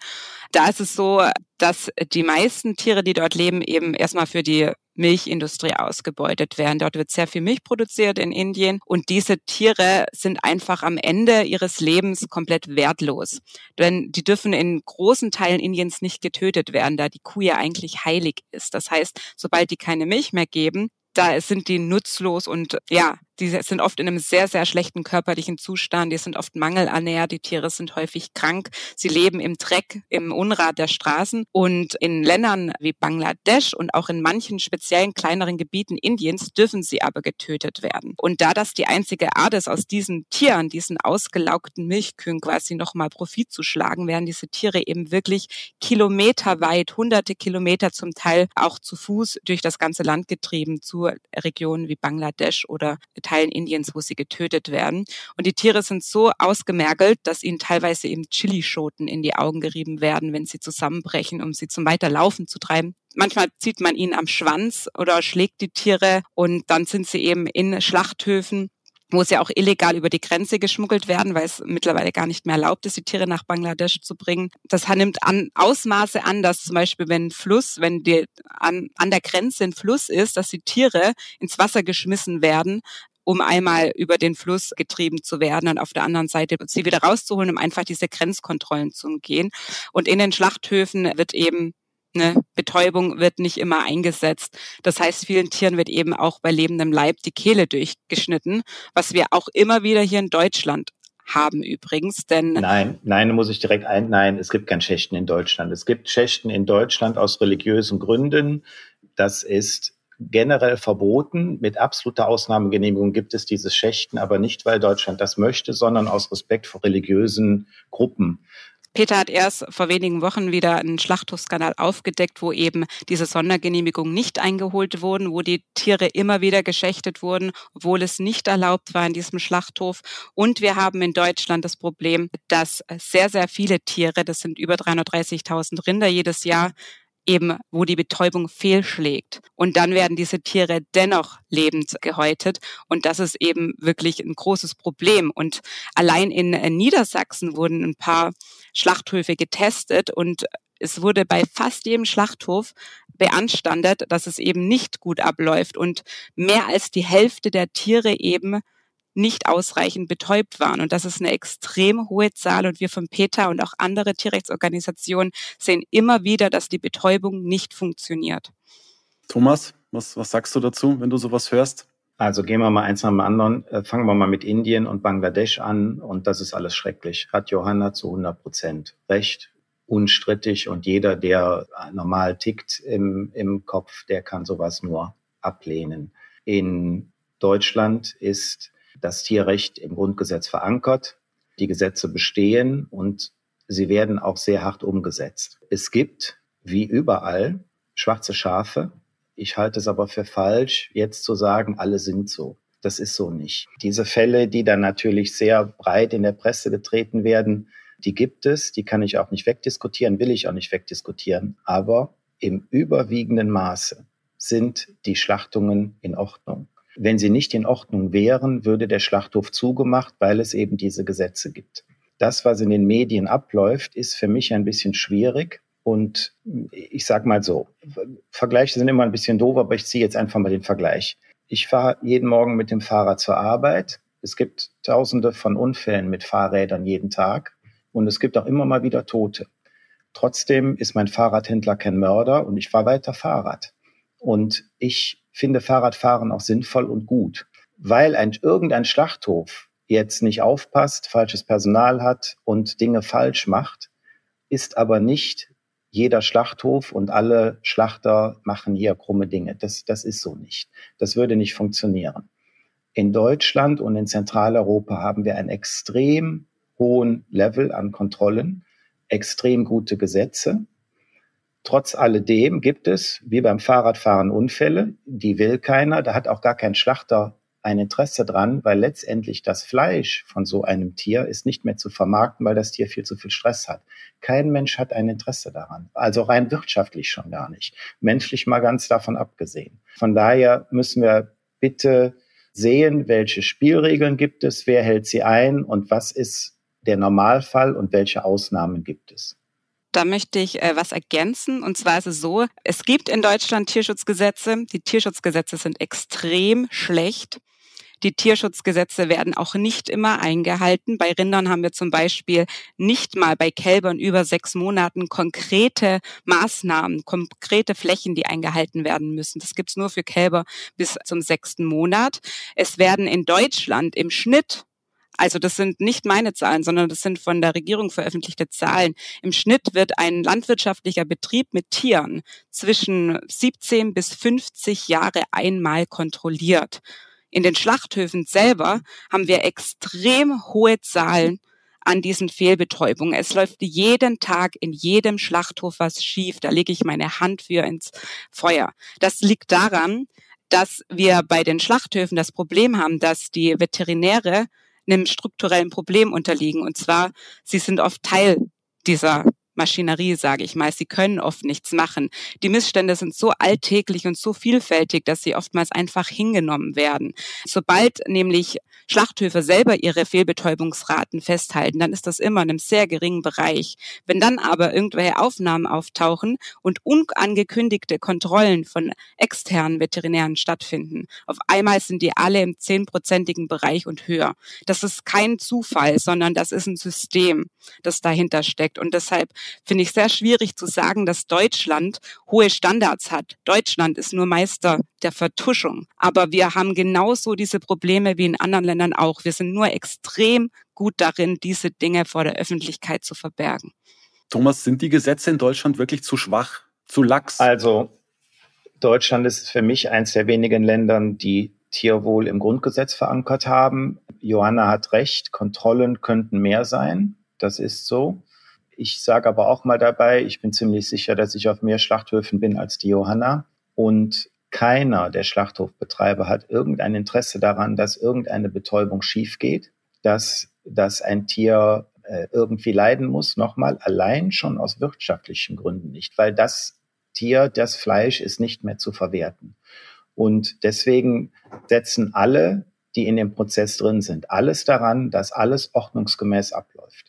Da ist es so, dass die meisten Tiere, die dort leben, eben erstmal für die Milchindustrie ausgebeutet werden. Dort wird sehr viel Milch produziert in Indien und diese Tiere sind einfach am Ende ihres Lebens komplett wertlos. Denn die dürfen in großen Teilen Indiens nicht getötet werden, da die Kuh ja eigentlich heilig ist. Das heißt, sobald die keine Milch mehr geben, da sind die nutzlos und ja, die sind oft in einem sehr, sehr schlechten körperlichen Zustand, die sind oft mangelernährt, die Tiere sind häufig krank, sie leben im Dreck, im Unrat der Straßen und in Ländern wie Bangladesch und auch in manchen speziellen kleineren Gebieten Indiens dürfen sie aber getötet werden. Und da das die einzige Art ist, aus diesen Tieren, diesen ausgelaugten Milchkühen quasi nochmal Profit zu schlagen, werden diese Tiere eben wirklich kilometerweit, hunderte Kilometer zum Teil auch zu Fuß durch das ganze Land getrieben zu Regionen wie Bangladesch oder Teilen Indiens, wo sie getötet werden. Und die Tiere sind so ausgemergelt, dass ihnen teilweise eben Chilischoten in die Augen gerieben werden, wenn sie zusammenbrechen, um sie zum Weiterlaufen zu treiben. Manchmal zieht man ihnen am Schwanz oder schlägt die Tiere und dann sind sie eben in Schlachthöfen wo sie auch illegal über die Grenze geschmuggelt werden, weil es mittlerweile gar nicht mehr erlaubt ist, die Tiere nach Bangladesch zu bringen. Das nimmt an Ausmaße an, dass zum Beispiel, wenn ein Fluss, wenn die an, an der Grenze ein Fluss ist, dass die Tiere ins Wasser geschmissen werden, um einmal über den Fluss getrieben zu werden und auf der anderen Seite sie wieder rauszuholen, um einfach diese Grenzkontrollen zu umgehen. Und in den Schlachthöfen wird eben eine Betäubung wird nicht immer eingesetzt. Das heißt, vielen Tieren wird eben auch bei lebendem Leib die Kehle durchgeschnitten, was wir auch immer wieder hier in Deutschland haben übrigens, denn nein, nein, muss ich direkt ein, nein, es gibt kein Schächten in Deutschland. Es gibt Schächten in Deutschland aus religiösen Gründen. Das ist generell verboten. Mit absoluter Ausnahmegenehmigung gibt es dieses Schächten, aber nicht, weil Deutschland das möchte, sondern aus Respekt vor religiösen Gruppen. Peter hat erst vor wenigen Wochen wieder einen Schlachthofskandal aufgedeckt, wo eben diese Sondergenehmigungen nicht eingeholt wurden, wo die Tiere immer wieder geschächtet wurden, obwohl es nicht erlaubt war in diesem Schlachthof. Und wir haben in Deutschland das Problem, dass sehr, sehr viele Tiere, das sind über 330.000 Rinder jedes Jahr, eben, wo die Betäubung fehlschlägt. Und dann werden diese Tiere dennoch lebend gehäutet. Und das ist eben wirklich ein großes Problem. Und allein in Niedersachsen wurden ein paar Schlachthöfe getestet und es wurde bei fast jedem Schlachthof beanstandet, dass es eben nicht gut abläuft und mehr als die Hälfte der Tiere eben nicht ausreichend betäubt waren. Und das ist eine extrem hohe Zahl. Und wir von PETA und auch andere Tierrechtsorganisationen sehen immer wieder, dass die Betäubung nicht funktioniert. Thomas, was, was sagst du dazu, wenn du sowas hörst? Also gehen wir mal eins nach dem anderen. Äh, fangen wir mal mit Indien und Bangladesch an. Und das ist alles schrecklich. Hat Johanna zu 100 Prozent recht. Unstrittig. Und jeder, der normal tickt im, im Kopf, der kann sowas nur ablehnen. In Deutschland ist das Tierrecht im Grundgesetz verankert. Die Gesetze bestehen und sie werden auch sehr hart umgesetzt. Es gibt, wie überall, schwarze Schafe, ich halte es aber für falsch, jetzt zu sagen, alle sind so. Das ist so nicht. Diese Fälle, die dann natürlich sehr breit in der Presse getreten werden, die gibt es, die kann ich auch nicht wegdiskutieren, will ich auch nicht wegdiskutieren. Aber im überwiegenden Maße sind die Schlachtungen in Ordnung. Wenn sie nicht in Ordnung wären, würde der Schlachthof zugemacht, weil es eben diese Gesetze gibt. Das, was in den Medien abläuft, ist für mich ein bisschen schwierig, und ich sage mal so, Vergleiche sind immer ein bisschen doof, aber ich ziehe jetzt einfach mal den Vergleich. Ich fahre jeden Morgen mit dem Fahrrad zur Arbeit. Es gibt tausende von Unfällen mit Fahrrädern jeden Tag und es gibt auch immer mal wieder Tote. Trotzdem ist mein Fahrradhändler kein Mörder und ich fahre weiter Fahrrad. Und ich finde Fahrradfahren auch sinnvoll und gut, weil ein, irgendein Schlachthof jetzt nicht aufpasst, falsches Personal hat und Dinge falsch macht, ist aber nicht jeder Schlachthof und alle Schlachter machen hier krumme Dinge. Das, das ist so nicht. Das würde nicht funktionieren. In Deutschland und in Zentraleuropa haben wir einen extrem hohen Level an Kontrollen, extrem gute Gesetze. Trotz alledem gibt es, wie beim Fahrradfahren, Unfälle, die will keiner. Da hat auch gar kein Schlachter ein Interesse dran, weil letztendlich das Fleisch von so einem Tier ist nicht mehr zu vermarkten, weil das Tier viel zu viel Stress hat. Kein Mensch hat ein Interesse daran. Also rein wirtschaftlich schon gar nicht. Menschlich mal ganz davon abgesehen. Von daher müssen wir bitte sehen, welche Spielregeln gibt es, wer hält sie ein und was ist der Normalfall und welche Ausnahmen gibt es. Da möchte ich äh, was ergänzen. Und zwar ist es so, es gibt in Deutschland Tierschutzgesetze. Die Tierschutzgesetze sind extrem schlecht. Die Tierschutzgesetze werden auch nicht immer eingehalten. Bei Rindern haben wir zum Beispiel nicht mal bei Kälbern über sechs Monaten konkrete Maßnahmen, konkrete Flächen, die eingehalten werden müssen. Das gibt's nur für Kälber bis zum sechsten Monat. Es werden in Deutschland im Schnitt also das sind nicht meine Zahlen, sondern das sind von der Regierung veröffentlichte Zahlen. Im Schnitt wird ein landwirtschaftlicher Betrieb mit Tieren zwischen 17 bis 50 Jahre einmal kontrolliert. In den Schlachthöfen selber haben wir extrem hohe Zahlen an diesen Fehlbetäubungen. Es läuft jeden Tag in jedem Schlachthof was schief. Da lege ich meine Hand für ins Feuer. Das liegt daran, dass wir bei den Schlachthöfen das Problem haben, dass die Veterinäre einem strukturellen Problem unterliegen. Und zwar, sie sind oft Teil dieser Maschinerie, sage ich mal. Sie können oft nichts machen. Die Missstände sind so alltäglich und so vielfältig, dass sie oftmals einfach hingenommen werden. Sobald nämlich Schlachthöfe selber ihre Fehlbetäubungsraten festhalten, dann ist das immer in einem sehr geringen Bereich. Wenn dann aber irgendwelche Aufnahmen auftauchen und unangekündigte Kontrollen von externen Veterinären stattfinden, auf einmal sind die alle im zehnprozentigen Bereich und höher. Das ist kein Zufall, sondern das ist ein System, das dahinter steckt. Und deshalb finde ich sehr schwierig zu sagen, dass Deutschland hohe Standards hat. Deutschland ist nur Meister der Vertuschung. Aber wir haben genauso diese Probleme wie in anderen Ländern auch. Wir sind nur extrem gut darin, diese Dinge vor der Öffentlichkeit zu verbergen. Thomas, sind die Gesetze in Deutschland wirklich zu schwach, zu lax? Also Deutschland ist für mich eines der wenigen Ländern, die Tierwohl im Grundgesetz verankert haben. Johanna hat recht, Kontrollen könnten mehr sein. Das ist so. Ich sage aber auch mal dabei, ich bin ziemlich sicher, dass ich auf mehr Schlachthöfen bin als die Johanna. Und keiner der Schlachthofbetreiber hat irgendein Interesse daran, dass irgendeine Betäubung schief geht, dass, dass ein Tier äh, irgendwie leiden muss. Nochmal, allein schon aus wirtschaftlichen Gründen nicht, weil das Tier, das Fleisch ist nicht mehr zu verwerten. Und deswegen setzen alle, die in dem Prozess drin sind, alles daran, dass alles ordnungsgemäß abläuft.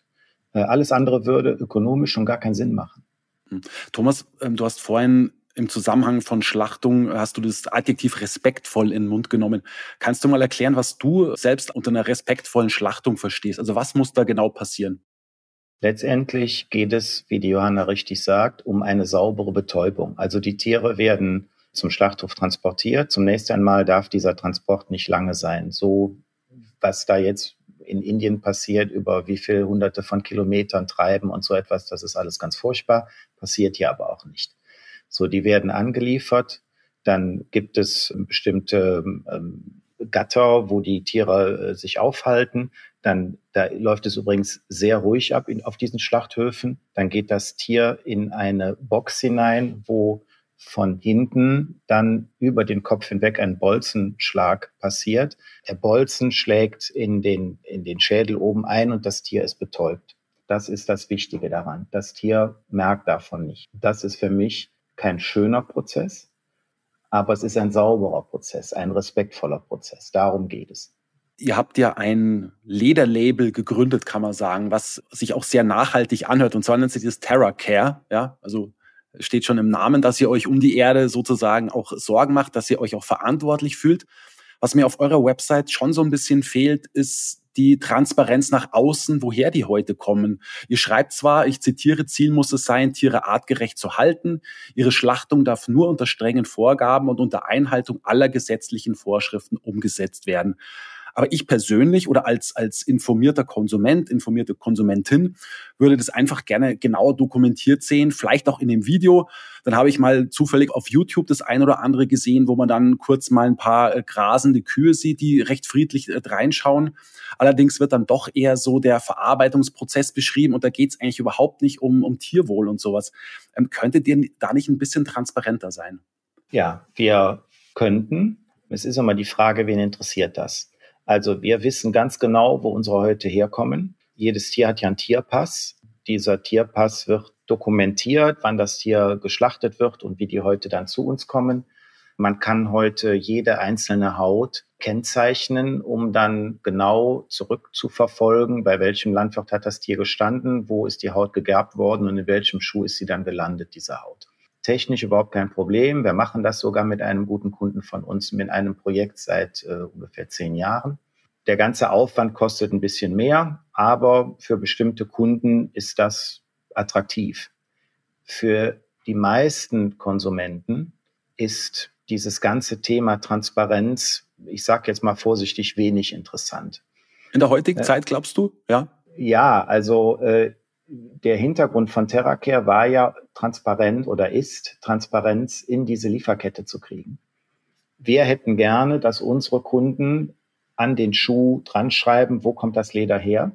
Äh, alles andere würde ökonomisch schon gar keinen Sinn machen. Hm. Thomas, ähm, du hast vorhin im Zusammenhang von Schlachtung hast du das Adjektiv respektvoll in den Mund genommen. Kannst du mal erklären, was du selbst unter einer respektvollen Schlachtung verstehst? Also was muss da genau passieren? Letztendlich geht es, wie die Johanna richtig sagt, um eine saubere Betäubung. Also die Tiere werden zum Schlachthof transportiert. Zunächst einmal darf dieser Transport nicht lange sein. So, was da jetzt in Indien passiert, über wie viele hunderte von Kilometern treiben und so etwas, das ist alles ganz furchtbar, passiert hier aber auch nicht. So, die werden angeliefert, dann gibt es bestimmte ähm, Gatter, wo die Tiere äh, sich aufhalten. Dann da läuft es übrigens sehr ruhig ab in, auf diesen Schlachthöfen. Dann geht das Tier in eine Box hinein, wo von hinten dann über den Kopf hinweg ein Bolzenschlag passiert. Der Bolzen schlägt in den, in den Schädel oben ein und das Tier ist betäubt. Das ist das Wichtige daran. Das Tier merkt davon nicht. Das ist für mich kein schöner Prozess, aber es ist ein sauberer Prozess, ein respektvoller Prozess. Darum geht es. Ihr habt ja ein Lederlabel gegründet, kann man sagen, was sich auch sehr nachhaltig anhört. Und zwar nennt sich das Terra Care. Ja, also steht schon im Namen, dass ihr euch um die Erde sozusagen auch Sorgen macht, dass ihr euch auch verantwortlich fühlt. Was mir auf eurer Website schon so ein bisschen fehlt, ist die Transparenz nach außen, woher die heute kommen. Ihr schreibt zwar, ich zitiere, Ziel muss es sein, Tiere artgerecht zu halten. Ihre Schlachtung darf nur unter strengen Vorgaben und unter Einhaltung aller gesetzlichen Vorschriften umgesetzt werden. Aber ich persönlich oder als, als informierter Konsument, informierte Konsumentin würde das einfach gerne genau dokumentiert sehen, vielleicht auch in dem Video. Dann habe ich mal zufällig auf YouTube das ein oder andere gesehen, wo man dann kurz mal ein paar äh, grasende Kühe sieht, die recht friedlich äh, reinschauen. Allerdings wird dann doch eher so der Verarbeitungsprozess beschrieben und da geht es eigentlich überhaupt nicht um, um Tierwohl und sowas. Ähm, könntet ihr da nicht ein bisschen transparenter sein? Ja, wir könnten. Es ist immer die Frage, wen interessiert das? Also wir wissen ganz genau, wo unsere Häute herkommen. Jedes Tier hat ja einen Tierpass. Dieser Tierpass wird dokumentiert, wann das Tier geschlachtet wird und wie die Häute dann zu uns kommen. Man kann heute jede einzelne Haut kennzeichnen, um dann genau zurückzuverfolgen, bei welchem Landwirt hat das Tier gestanden, wo ist die Haut gegerbt worden und in welchem Schuh ist sie dann gelandet, diese Haut technisch überhaupt kein Problem. Wir machen das sogar mit einem guten Kunden von uns, mit einem Projekt seit äh, ungefähr zehn Jahren. Der ganze Aufwand kostet ein bisschen mehr, aber für bestimmte Kunden ist das attraktiv. Für die meisten Konsumenten ist dieses ganze Thema Transparenz, ich sage jetzt mal vorsichtig, wenig interessant. In der heutigen äh, Zeit glaubst du, ja? Ja, also äh, der Hintergrund von TerraCare war ja transparent oder ist Transparenz in diese Lieferkette zu kriegen. Wir hätten gerne, dass unsere Kunden an den Schuh dran schreiben, wo kommt das Leder her?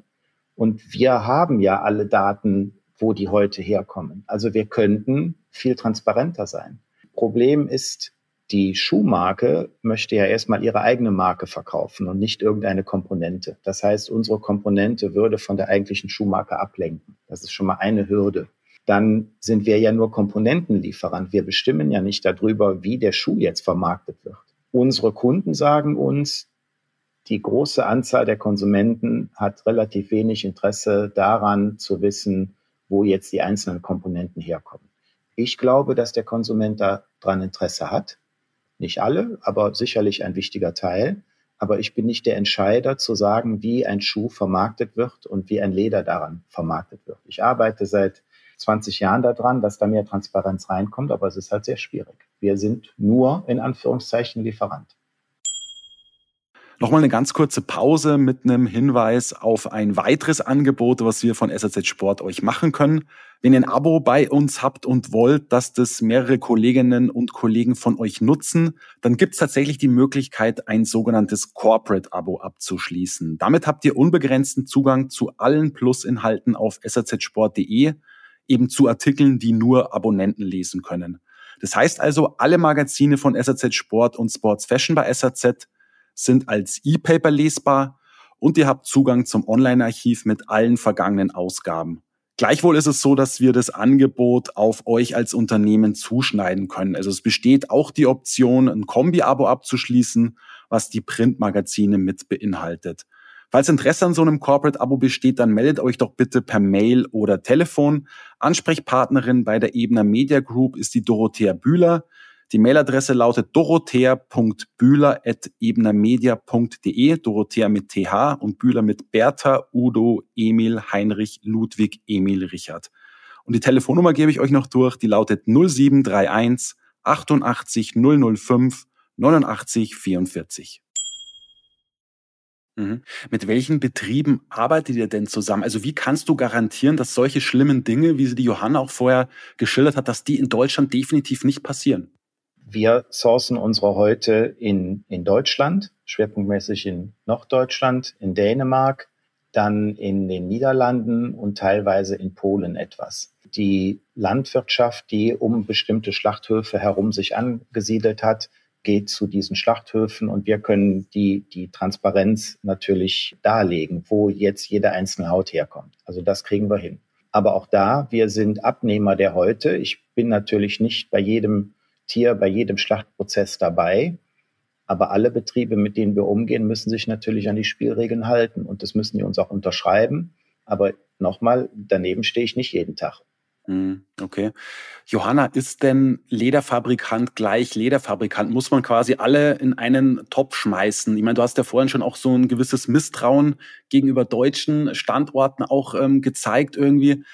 Und wir haben ja alle Daten, wo die heute herkommen. Also wir könnten viel transparenter sein. Problem ist, die Schuhmarke möchte ja erstmal ihre eigene Marke verkaufen und nicht irgendeine Komponente. Das heißt, unsere Komponente würde von der eigentlichen Schuhmarke ablenken. Das ist schon mal eine Hürde. Dann sind wir ja nur Komponentenlieferant. Wir bestimmen ja nicht darüber, wie der Schuh jetzt vermarktet wird. Unsere Kunden sagen uns, die große Anzahl der Konsumenten hat relativ wenig Interesse daran zu wissen, wo jetzt die einzelnen Komponenten herkommen. Ich glaube, dass der Konsument daran Interesse hat. Nicht alle, aber sicherlich ein wichtiger Teil. Aber ich bin nicht der Entscheider zu sagen, wie ein Schuh vermarktet wird und wie ein Leder daran vermarktet wird. Ich arbeite seit 20 Jahren daran, dass da mehr Transparenz reinkommt, aber es ist halt sehr schwierig. Wir sind nur in Anführungszeichen Lieferant. Nochmal eine ganz kurze Pause mit einem Hinweis auf ein weiteres Angebot, was wir von SAZ Sport euch machen können. Wenn ihr ein Abo bei uns habt und wollt, dass das mehrere Kolleginnen und Kollegen von euch nutzen, dann gibt es tatsächlich die Möglichkeit, ein sogenanntes Corporate-Abo abzuschließen. Damit habt ihr unbegrenzten Zugang zu allen Plus-Inhalten auf sazsport.de, eben zu Artikeln, die nur Abonnenten lesen können. Das heißt also, alle Magazine von SAZ Sport und Sports Fashion bei SAZ sind als E-Paper lesbar und ihr habt Zugang zum Online-Archiv mit allen vergangenen Ausgaben. Gleichwohl ist es so, dass wir das Angebot auf euch als Unternehmen zuschneiden können. Also es besteht auch die Option, ein Kombi-Abo abzuschließen, was die Printmagazine mit beinhaltet. Falls Interesse an so einem Corporate-Abo besteht, dann meldet euch doch bitte per Mail oder Telefon. Ansprechpartnerin bei der Ebner Media Group ist die Dorothea Bühler. Die Mailadresse lautet dorothea.bühler.ebnermedia.de, Dorothea mit TH und Bühler mit Bertha, Udo, Emil, Heinrich, Ludwig, Emil, Richard. Und die Telefonnummer gebe ich euch noch durch, die lautet 0731 88 005 89 44. Mhm. Mit welchen Betrieben arbeitet ihr denn zusammen? Also wie kannst du garantieren, dass solche schlimmen Dinge, wie sie die Johanna auch vorher geschildert hat, dass die in Deutschland definitiv nicht passieren? Wir sourcen unsere heute in, in Deutschland, schwerpunktmäßig in Norddeutschland, in Dänemark, dann in den Niederlanden und teilweise in Polen etwas. Die Landwirtschaft, die um bestimmte Schlachthöfe herum sich angesiedelt hat, geht zu diesen Schlachthöfen und wir können die, die Transparenz natürlich darlegen, wo jetzt jede einzelne Haut herkommt. Also das kriegen wir hin. Aber auch da, wir sind Abnehmer der heute. Ich bin natürlich nicht bei jedem Tier, bei jedem Schlachtprozess dabei. Aber alle Betriebe, mit denen wir umgehen, müssen sich natürlich an die Spielregeln halten. Und das müssen die uns auch unterschreiben. Aber nochmal, daneben stehe ich nicht jeden Tag. Hm, okay. Johanna, ist denn Lederfabrikant gleich Lederfabrikant? Muss man quasi alle in einen Topf schmeißen? Ich meine, du hast ja vorhin schon auch so ein gewisses Misstrauen gegenüber deutschen Standorten auch ähm, gezeigt irgendwie.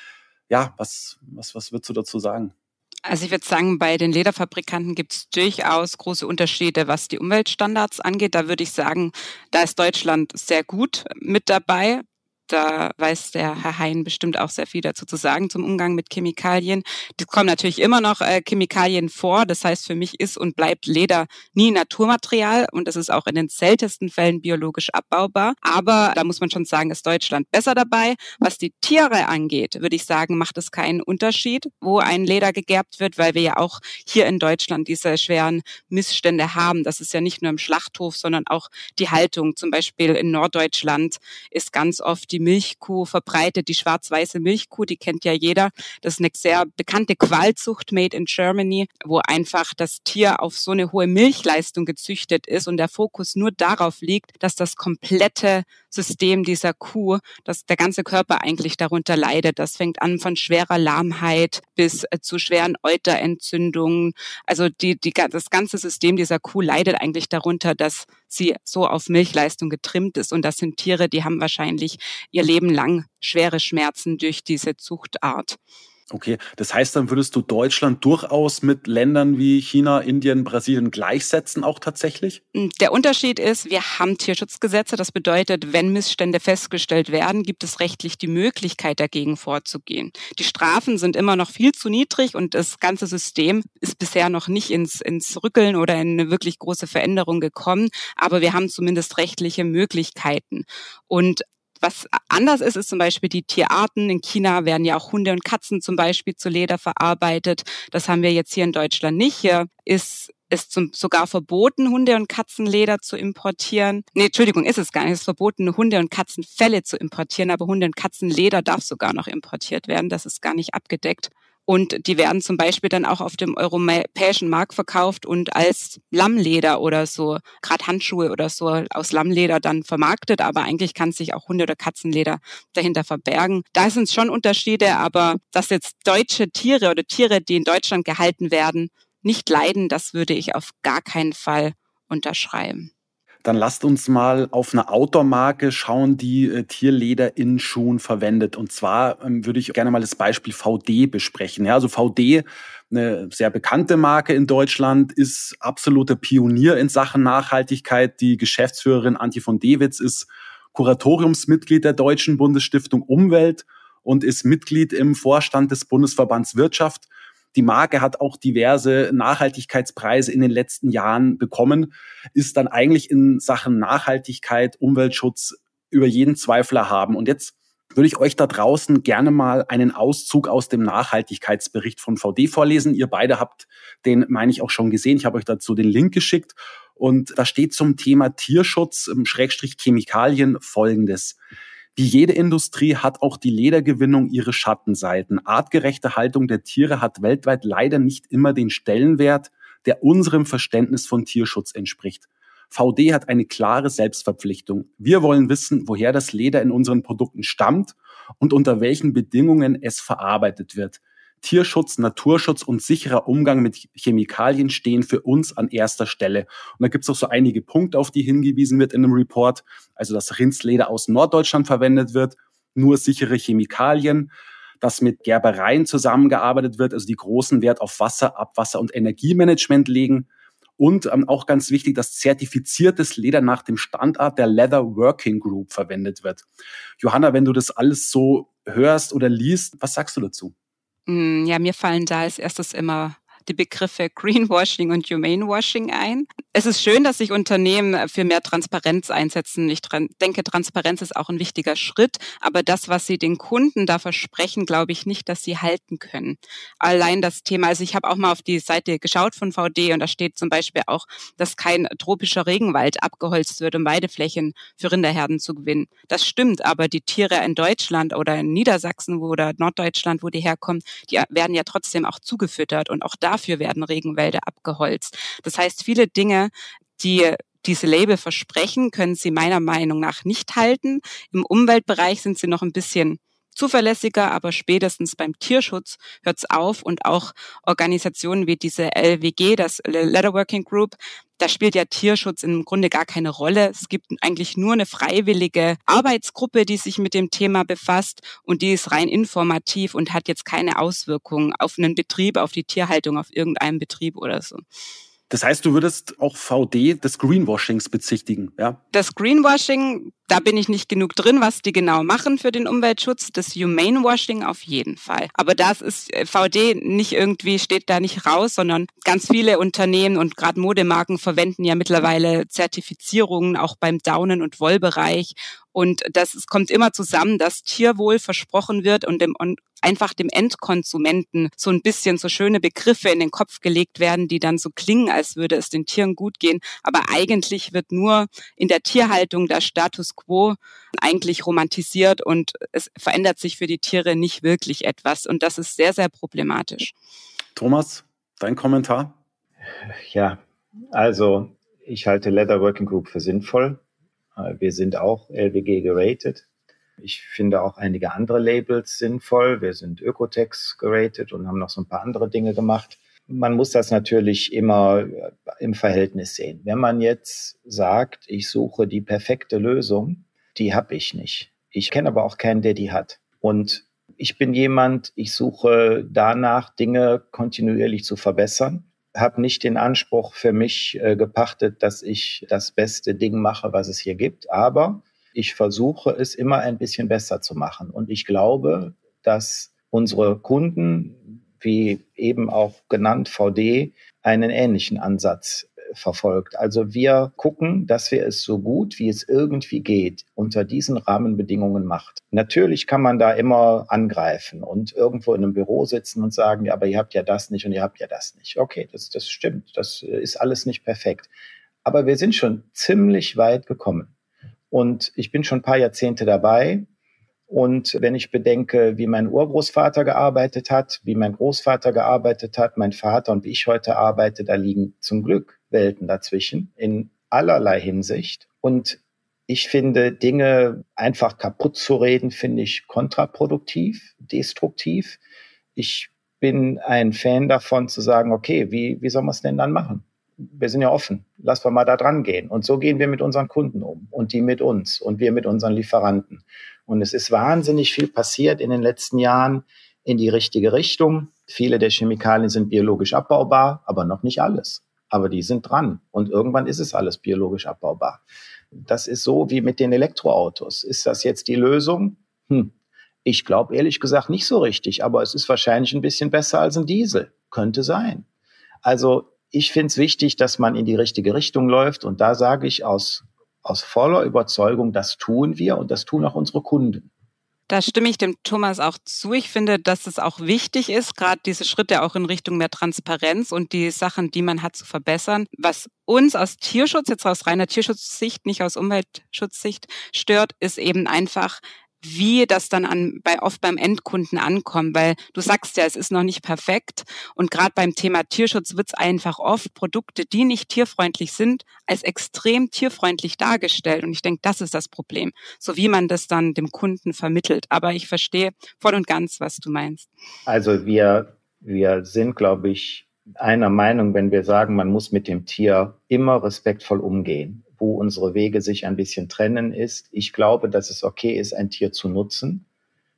Ja, was, was, was würdest du dazu sagen? Also ich würde sagen, bei den Lederfabrikanten gibt es durchaus große Unterschiede, was die Umweltstandards angeht. Da würde ich sagen, da ist Deutschland sehr gut mit dabei. Da weiß der Herr Hein bestimmt auch sehr viel dazu zu sagen zum Umgang mit Chemikalien. Es kommen natürlich immer noch äh, Chemikalien vor. Das heißt, für mich ist und bleibt Leder nie Naturmaterial und es ist auch in den seltensten Fällen biologisch abbaubar. Aber da muss man schon sagen, ist Deutschland besser dabei. Was die Tiere angeht, würde ich sagen, macht es keinen Unterschied, wo ein Leder gegerbt wird, weil wir ja auch hier in Deutschland diese schweren Missstände haben. Das ist ja nicht nur im Schlachthof, sondern auch die Haltung. Zum Beispiel in Norddeutschland ist ganz oft die Milchkuh verbreitet, die schwarz-weiße Milchkuh, die kennt ja jeder. Das ist eine sehr bekannte Qualzucht made in Germany, wo einfach das Tier auf so eine hohe Milchleistung gezüchtet ist und der Fokus nur darauf liegt, dass das komplette System dieser Kuh, dass der ganze Körper eigentlich darunter leidet. Das fängt an von schwerer Lahmheit bis äh, zu schweren Euterentzündungen. Also die, die, das ganze System dieser Kuh leidet eigentlich darunter, dass sie so auf Milchleistung getrimmt ist. Und das sind Tiere, die haben wahrscheinlich ihr Leben lang schwere Schmerzen durch diese Zuchtart. Okay, das heißt, dann würdest du Deutschland durchaus mit Ländern wie China, Indien, Brasilien gleichsetzen, auch tatsächlich? Hm, der Unterschied ist, wir haben Tierschutzgesetze. Das bedeutet, wenn Missstände festgestellt werden, gibt es rechtlich die Möglichkeit, dagegen vorzugehen. Die Strafen sind immer noch viel zu niedrig und das ganze System ist bisher noch nicht ins, ins Rückeln oder in eine wirklich große Veränderung gekommen. Aber wir haben zumindest rechtliche Möglichkeiten. Und was anders ist, ist zum Beispiel die Tierarten. In China werden ja auch Hunde und Katzen zum Beispiel zu Leder verarbeitet. Das haben wir jetzt hier in Deutschland nicht. Hier ist ist zum, sogar verboten, Hunde- und Katzenleder zu importieren. Nee, Entschuldigung, ist es gar nicht. Es ist verboten, Hunde- und Katzenfelle zu importieren, aber Hunde- und Katzenleder darf sogar noch importiert werden. Das ist gar nicht abgedeckt. Und die werden zum Beispiel dann auch auf dem europäischen Markt verkauft und als Lammleder oder so, gerade Handschuhe oder so aus Lammleder dann vermarktet. Aber eigentlich kann sich auch Hunde- oder Katzenleder dahinter verbergen. Da sind schon Unterschiede, aber dass jetzt deutsche Tiere oder Tiere, die in Deutschland gehalten werden, nicht leiden, das würde ich auf gar keinen Fall unterschreiben. Dann lasst uns mal auf eine Outdoor-Marke schauen, die äh, Tierleder in Schuhen verwendet. Und zwar ähm, würde ich gerne mal das Beispiel VD besprechen. Ja, also VD, eine sehr bekannte Marke in Deutschland, ist absoluter Pionier in Sachen Nachhaltigkeit. Die Geschäftsführerin Antje von Dewitz ist Kuratoriumsmitglied der Deutschen Bundesstiftung Umwelt und ist Mitglied im Vorstand des Bundesverbands Wirtschaft. Die Marke hat auch diverse Nachhaltigkeitspreise in den letzten Jahren bekommen, ist dann eigentlich in Sachen Nachhaltigkeit, Umweltschutz über jeden Zweifler haben. Und jetzt würde ich euch da draußen gerne mal einen Auszug aus dem Nachhaltigkeitsbericht von VD vorlesen. Ihr beide habt den, meine ich, auch schon gesehen. Ich habe euch dazu den Link geschickt. Und da steht zum Thema Tierschutz, im Schrägstrich Chemikalien, Folgendes. Wie jede Industrie hat auch die Ledergewinnung ihre Schattenseiten. Artgerechte Haltung der Tiere hat weltweit leider nicht immer den Stellenwert, der unserem Verständnis von Tierschutz entspricht. VD hat eine klare Selbstverpflichtung. Wir wollen wissen, woher das Leder in unseren Produkten stammt und unter welchen Bedingungen es verarbeitet wird. Tierschutz, Naturschutz und sicherer Umgang mit Chemikalien stehen für uns an erster Stelle. Und da gibt es auch so einige Punkte, auf die hingewiesen wird in einem Report. Also, dass Rindsleder aus Norddeutschland verwendet wird, nur sichere Chemikalien, dass mit Gerbereien zusammengearbeitet wird, also die großen Wert auf Wasser, Abwasser und Energiemanagement legen. Und ähm, auch ganz wichtig, dass zertifiziertes Leder nach dem Standard der Leather Working Group verwendet wird. Johanna, wenn du das alles so hörst oder liest, was sagst du dazu? Mm, ja, mir fallen da als erstes immer die Begriffe Greenwashing und Humane Washing ein. Es ist schön, dass sich Unternehmen für mehr Transparenz einsetzen. Ich denke, Transparenz ist auch ein wichtiger Schritt, aber das, was sie den Kunden da versprechen, glaube ich nicht, dass sie halten können. Allein das Thema, also ich habe auch mal auf die Seite geschaut von VD und da steht zum Beispiel auch, dass kein tropischer Regenwald abgeholzt wird, um Weideflächen für Rinderherden zu gewinnen. Das stimmt, aber die Tiere in Deutschland oder in Niedersachsen oder Norddeutschland, wo die herkommen, die werden ja trotzdem auch zugefüttert und auch da dafür werden Regenwälder abgeholzt. Das heißt, viele Dinge, die diese Label versprechen, können sie meiner Meinung nach nicht halten. Im Umweltbereich sind sie noch ein bisschen zuverlässiger, aber spätestens beim Tierschutz hört es auf und auch Organisationen wie diese LWG, das Letterworking Group, da spielt ja Tierschutz im Grunde gar keine Rolle. Es gibt eigentlich nur eine freiwillige Arbeitsgruppe, die sich mit dem Thema befasst und die ist rein informativ und hat jetzt keine Auswirkungen auf einen Betrieb, auf die Tierhaltung, auf irgendeinen Betrieb oder so. Das heißt, du würdest auch VD des Greenwashings bezichtigen, ja? Das Greenwashing, da bin ich nicht genug drin, was die genau machen für den Umweltschutz. Das Humane Washing auf jeden Fall. Aber das ist äh, VD nicht irgendwie, steht da nicht raus, sondern ganz viele Unternehmen und gerade Modemarken verwenden ja mittlerweile Zertifizierungen auch beim Daunen- und Wollbereich. Und das kommt immer zusammen, dass Tierwohl versprochen wird und dem einfach dem Endkonsumenten so ein bisschen so schöne Begriffe in den Kopf gelegt werden, die dann so klingen, als würde es den Tieren gut gehen. Aber eigentlich wird nur in der Tierhaltung der Status quo eigentlich romantisiert und es verändert sich für die Tiere nicht wirklich etwas. Und das ist sehr, sehr problematisch. Thomas, dein Kommentar? Ja, also ich halte Leather Working Group für sinnvoll. Wir sind auch LWG geratet. Ich finde auch einige andere Labels sinnvoll. Wir sind Ökotex geratet und haben noch so ein paar andere Dinge gemacht. Man muss das natürlich immer im Verhältnis sehen. Wenn man jetzt sagt, ich suche die perfekte Lösung, die habe ich nicht. Ich kenne aber auch keinen, der die hat. Und ich bin jemand, ich suche danach, Dinge kontinuierlich zu verbessern habe nicht den Anspruch für mich äh, gepachtet, dass ich das beste Ding mache, was es hier gibt, aber ich versuche es immer ein bisschen besser zu machen. Und ich glaube, dass unsere Kunden, wie eben auch genannt VD, einen ähnlichen Ansatz äh, verfolgt. Also wir gucken, dass wir es so gut, wie es irgendwie geht, unter diesen Rahmenbedingungen macht. Natürlich kann man da immer angreifen und irgendwo in einem Büro sitzen und sagen, ja, aber ihr habt ja das nicht und ihr habt ja das nicht. Okay, das, das stimmt. Das äh, ist alles nicht perfekt. Aber wir sind schon ziemlich weit gekommen. Und ich bin schon ein paar Jahrzehnte dabei. Und wenn ich bedenke, wie mein Urgroßvater gearbeitet hat, wie mein Großvater gearbeitet hat, mein Vater und wie ich heute arbeite, da liegen zum Glück Welten dazwischen in allerlei Hinsicht. Und ich finde, Dinge einfach kaputt zu reden, finde ich kontraproduktiv, destruktiv. Ich bin ein Fan davon zu sagen, okay, wie, wie soll man es denn dann machen? Wir sind ja offen. Lass wir mal da dran gehen. Und so gehen wir mit unseren Kunden um und die mit uns und wir mit unseren Lieferanten. Und es ist wahnsinnig viel passiert in den letzten Jahren in die richtige Richtung. Viele der Chemikalien sind biologisch abbaubar, aber noch nicht alles. Aber die sind dran. Und irgendwann ist es alles biologisch abbaubar. Das ist so wie mit den Elektroautos. Ist das jetzt die Lösung? Hm. Ich glaube ehrlich gesagt nicht so richtig, aber es ist wahrscheinlich ein bisschen besser als ein Diesel. Könnte sein. Also ich finde es wichtig, dass man in die richtige Richtung läuft. Und da sage ich aus, aus voller Überzeugung, das tun wir und das tun auch unsere Kunden. Da stimme ich dem Thomas auch zu. Ich finde, dass es auch wichtig ist, gerade diese Schritte auch in Richtung mehr Transparenz und die Sachen, die man hat, zu verbessern. Was uns aus Tierschutz, jetzt aus reiner Tierschutzsicht, nicht aus Umweltschutzsicht stört, ist eben einfach, wie das dann an, bei, oft beim Endkunden ankommt, weil du sagst ja, es ist noch nicht perfekt und gerade beim Thema Tierschutz wird es einfach oft Produkte, die nicht tierfreundlich sind, als extrem tierfreundlich dargestellt und ich denke, das ist das Problem, so wie man das dann dem Kunden vermittelt. Aber ich verstehe voll und ganz, was du meinst. Also wir, wir sind, glaube ich, einer Meinung, wenn wir sagen, man muss mit dem Tier immer respektvoll umgehen wo unsere Wege sich ein bisschen trennen, ist, ich glaube, dass es okay ist, ein Tier zu nutzen.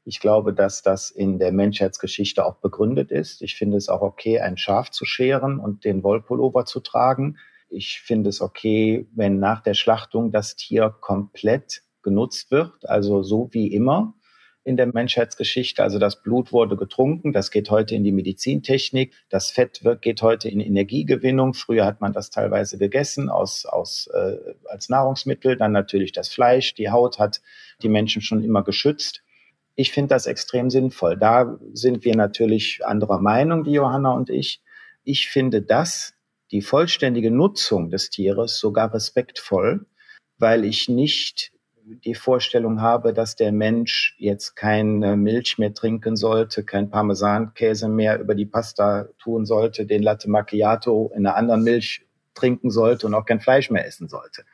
Ich glaube, dass das in der Menschheitsgeschichte auch begründet ist. Ich finde es auch okay, ein Schaf zu scheren und den Wollpullover zu tragen. Ich finde es okay, wenn nach der Schlachtung das Tier komplett genutzt wird, also so wie immer in der Menschheitsgeschichte. Also das Blut wurde getrunken, das geht heute in die Medizintechnik, das Fett wird, geht heute in Energiegewinnung. Früher hat man das teilweise gegessen aus, aus, äh, als Nahrungsmittel, dann natürlich das Fleisch, die Haut hat die Menschen schon immer geschützt. Ich finde das extrem sinnvoll. Da sind wir natürlich anderer Meinung, die Johanna und ich. Ich finde das, die vollständige Nutzung des Tieres, sogar respektvoll, weil ich nicht die Vorstellung habe, dass der Mensch jetzt keine Milch mehr trinken sollte, kein Parmesankäse mehr über die Pasta tun sollte, den Latte Macchiato in einer anderen Milch trinken sollte und auch kein Fleisch mehr essen sollte.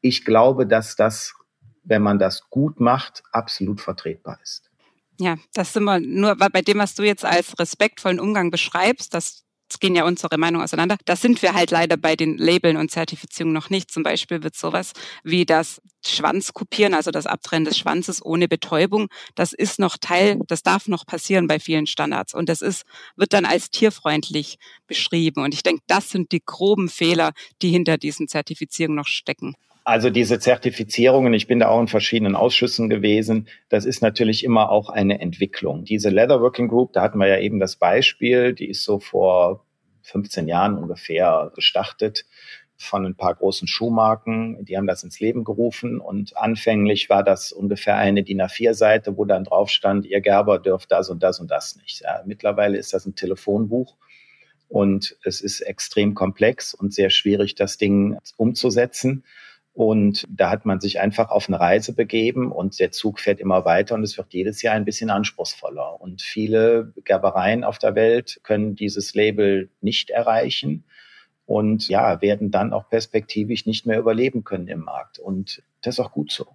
Ich glaube, dass das, wenn man das gut macht, absolut vertretbar ist. Ja, das sind wir nur bei dem, was du jetzt als respektvollen Umgang beschreibst, das Jetzt gehen ja unsere Meinungen auseinander. Da sind wir halt leider bei den Labeln und Zertifizierungen noch nicht. Zum Beispiel wird sowas wie das Schwanzkopieren, also das Abtrennen des Schwanzes ohne Betäubung, das ist noch Teil, das darf noch passieren bei vielen Standards. Und das ist, wird dann als tierfreundlich beschrieben. Und ich denke, das sind die groben Fehler, die hinter diesen Zertifizierungen noch stecken. Also diese Zertifizierungen, ich bin da auch in verschiedenen Ausschüssen gewesen, das ist natürlich immer auch eine Entwicklung. Diese Leather Working Group, da hatten wir ja eben das Beispiel, die ist so vor 15 Jahren ungefähr gestartet von ein paar großen Schuhmarken. Die haben das ins Leben gerufen und anfänglich war das ungefähr eine DIN A4-Seite, wo dann drauf stand, ihr Gerber dürft das und das und das nicht. Ja, mittlerweile ist das ein Telefonbuch und es ist extrem komplex und sehr schwierig, das Ding umzusetzen. Und da hat man sich einfach auf eine Reise begeben und der Zug fährt immer weiter und es wird jedes Jahr ein bisschen anspruchsvoller. Und viele Gerbereien auf der Welt können dieses Label nicht erreichen und ja, werden dann auch perspektivisch nicht mehr überleben können im Markt. Und das ist auch gut so.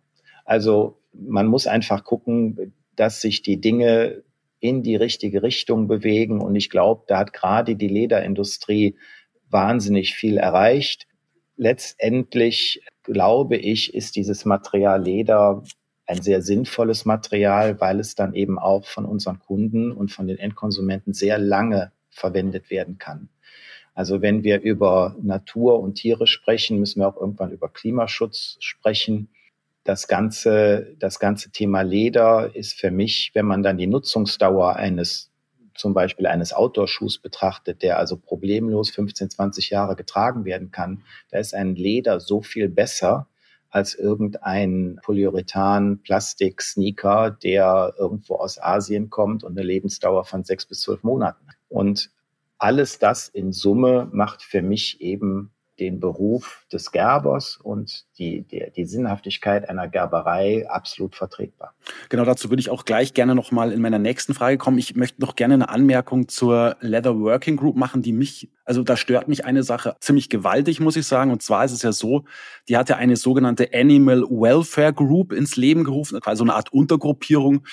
Also man muss einfach gucken, dass sich die Dinge in die richtige Richtung bewegen. Und ich glaube, da hat gerade die Lederindustrie wahnsinnig viel erreicht. Letztendlich glaube ich, ist dieses Material Leder ein sehr sinnvolles Material, weil es dann eben auch von unseren Kunden und von den Endkonsumenten sehr lange verwendet werden kann. Also wenn wir über Natur und Tiere sprechen, müssen wir auch irgendwann über Klimaschutz sprechen. Das ganze, das ganze Thema Leder ist für mich, wenn man dann die Nutzungsdauer eines zum Beispiel eines Outdoor-Schuhs betrachtet, der also problemlos 15, 20 Jahre getragen werden kann, da ist ein Leder so viel besser als irgendein Polyurethan-Plastik-Sneaker, der irgendwo aus Asien kommt und eine Lebensdauer von sechs bis zwölf Monaten. Und alles das in Summe macht für mich eben den Beruf des Gerbers und die, die, die Sinnhaftigkeit einer Gerberei absolut vertretbar. Genau dazu würde ich auch gleich gerne nochmal in meiner nächsten Frage kommen. Ich möchte noch gerne eine Anmerkung zur Leather Working Group machen, die mich, also da stört mich eine Sache ziemlich gewaltig, muss ich sagen. Und zwar ist es ja so, die hat ja eine sogenannte Animal Welfare Group ins Leben gerufen, also eine Art Untergruppierung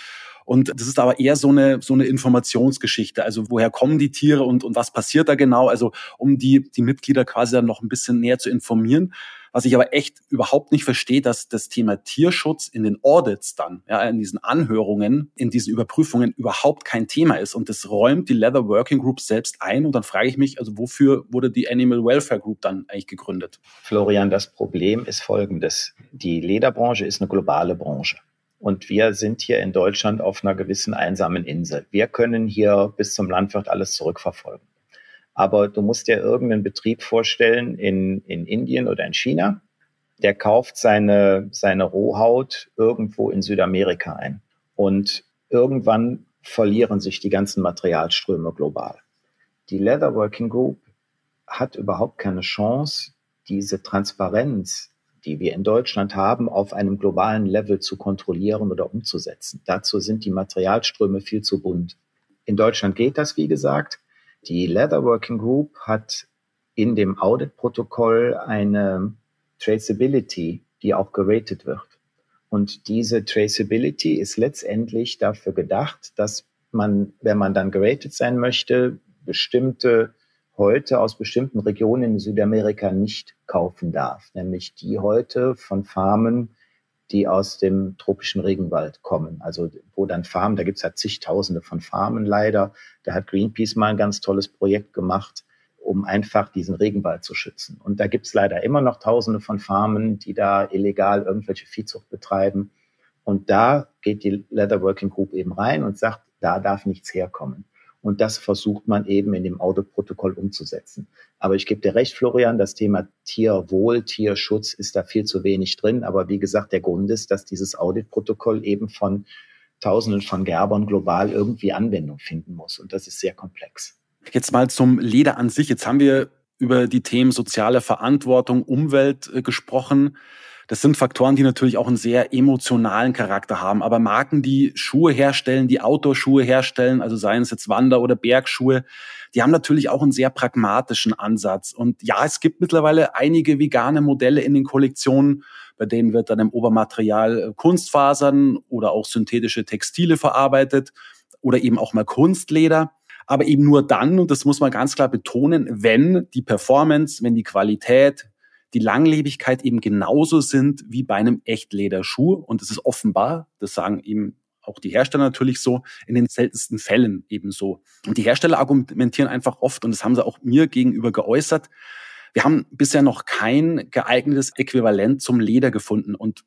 und das ist aber eher so eine, so eine Informationsgeschichte. Also woher kommen die Tiere und, und was passiert da genau? Also um die, die Mitglieder quasi dann noch ein bisschen näher zu informieren. Was ich aber echt überhaupt nicht verstehe, dass das Thema Tierschutz in den Audits dann, ja, in diesen Anhörungen, in diesen Überprüfungen überhaupt kein Thema ist. Und das räumt die Leather Working Group selbst ein. Und dann frage ich mich, also wofür wurde die Animal Welfare Group dann eigentlich gegründet? Florian, das Problem ist folgendes. Die Lederbranche ist eine globale Branche. Und wir sind hier in Deutschland auf einer gewissen einsamen Insel. Wir können hier bis zum Landwirt alles zurückverfolgen. Aber du musst dir irgendeinen Betrieb vorstellen in, in Indien oder in China, der kauft seine, seine Rohhaut irgendwo in Südamerika ein. Und irgendwann verlieren sich die ganzen Materialströme global. Die Leather Working Group hat überhaupt keine Chance, diese Transparenz die wir in Deutschland haben, auf einem globalen Level zu kontrollieren oder umzusetzen. Dazu sind die Materialströme viel zu bunt. In Deutschland geht das, wie gesagt. Die Leather Working Group hat in dem Audit-Protokoll eine Traceability, die auch geratet wird. Und diese Traceability ist letztendlich dafür gedacht, dass man, wenn man dann geratet sein möchte, bestimmte heute aus bestimmten Regionen in Südamerika nicht kaufen darf, nämlich die heute von Farmen die aus dem tropischen Regenwald kommen. Also wo dann Farmen, da gibt's halt zigtausende von Farmen leider. Da hat Greenpeace mal ein ganz tolles Projekt gemacht, um einfach diesen Regenwald zu schützen. Und da gibt's leider immer noch tausende von Farmen, die da illegal irgendwelche Viehzucht betreiben. Und da geht die Leather Working Group eben rein und sagt, da darf nichts herkommen. Und das versucht man eben in dem Auditprotokoll umzusetzen. Aber ich gebe dir recht, Florian, das Thema Tierwohl, Tierschutz ist da viel zu wenig drin. Aber wie gesagt, der Grund ist, dass dieses Auditprotokoll eben von Tausenden von Gerbern global irgendwie Anwendung finden muss. Und das ist sehr komplex. Jetzt mal zum Leder an sich. Jetzt haben wir über die Themen soziale Verantwortung, Umwelt äh, gesprochen. Das sind Faktoren, die natürlich auch einen sehr emotionalen Charakter haben. Aber Marken, die Schuhe herstellen, die Outdoor-Schuhe herstellen, also seien es jetzt Wander- oder Bergschuhe, die haben natürlich auch einen sehr pragmatischen Ansatz. Und ja, es gibt mittlerweile einige vegane Modelle in den Kollektionen, bei denen wird dann im Obermaterial äh, Kunstfasern oder auch synthetische Textile verarbeitet oder eben auch mal Kunstleder aber eben nur dann, und das muss man ganz klar betonen, wenn die Performance, wenn die Qualität, die Langlebigkeit eben genauso sind wie bei einem Echtlederschuh. Und das ist offenbar, das sagen eben auch die Hersteller natürlich so, in den seltensten Fällen eben so. Und die Hersteller argumentieren einfach oft, und das haben sie auch mir gegenüber geäußert, wir haben bisher noch kein geeignetes Äquivalent zum Leder gefunden. Und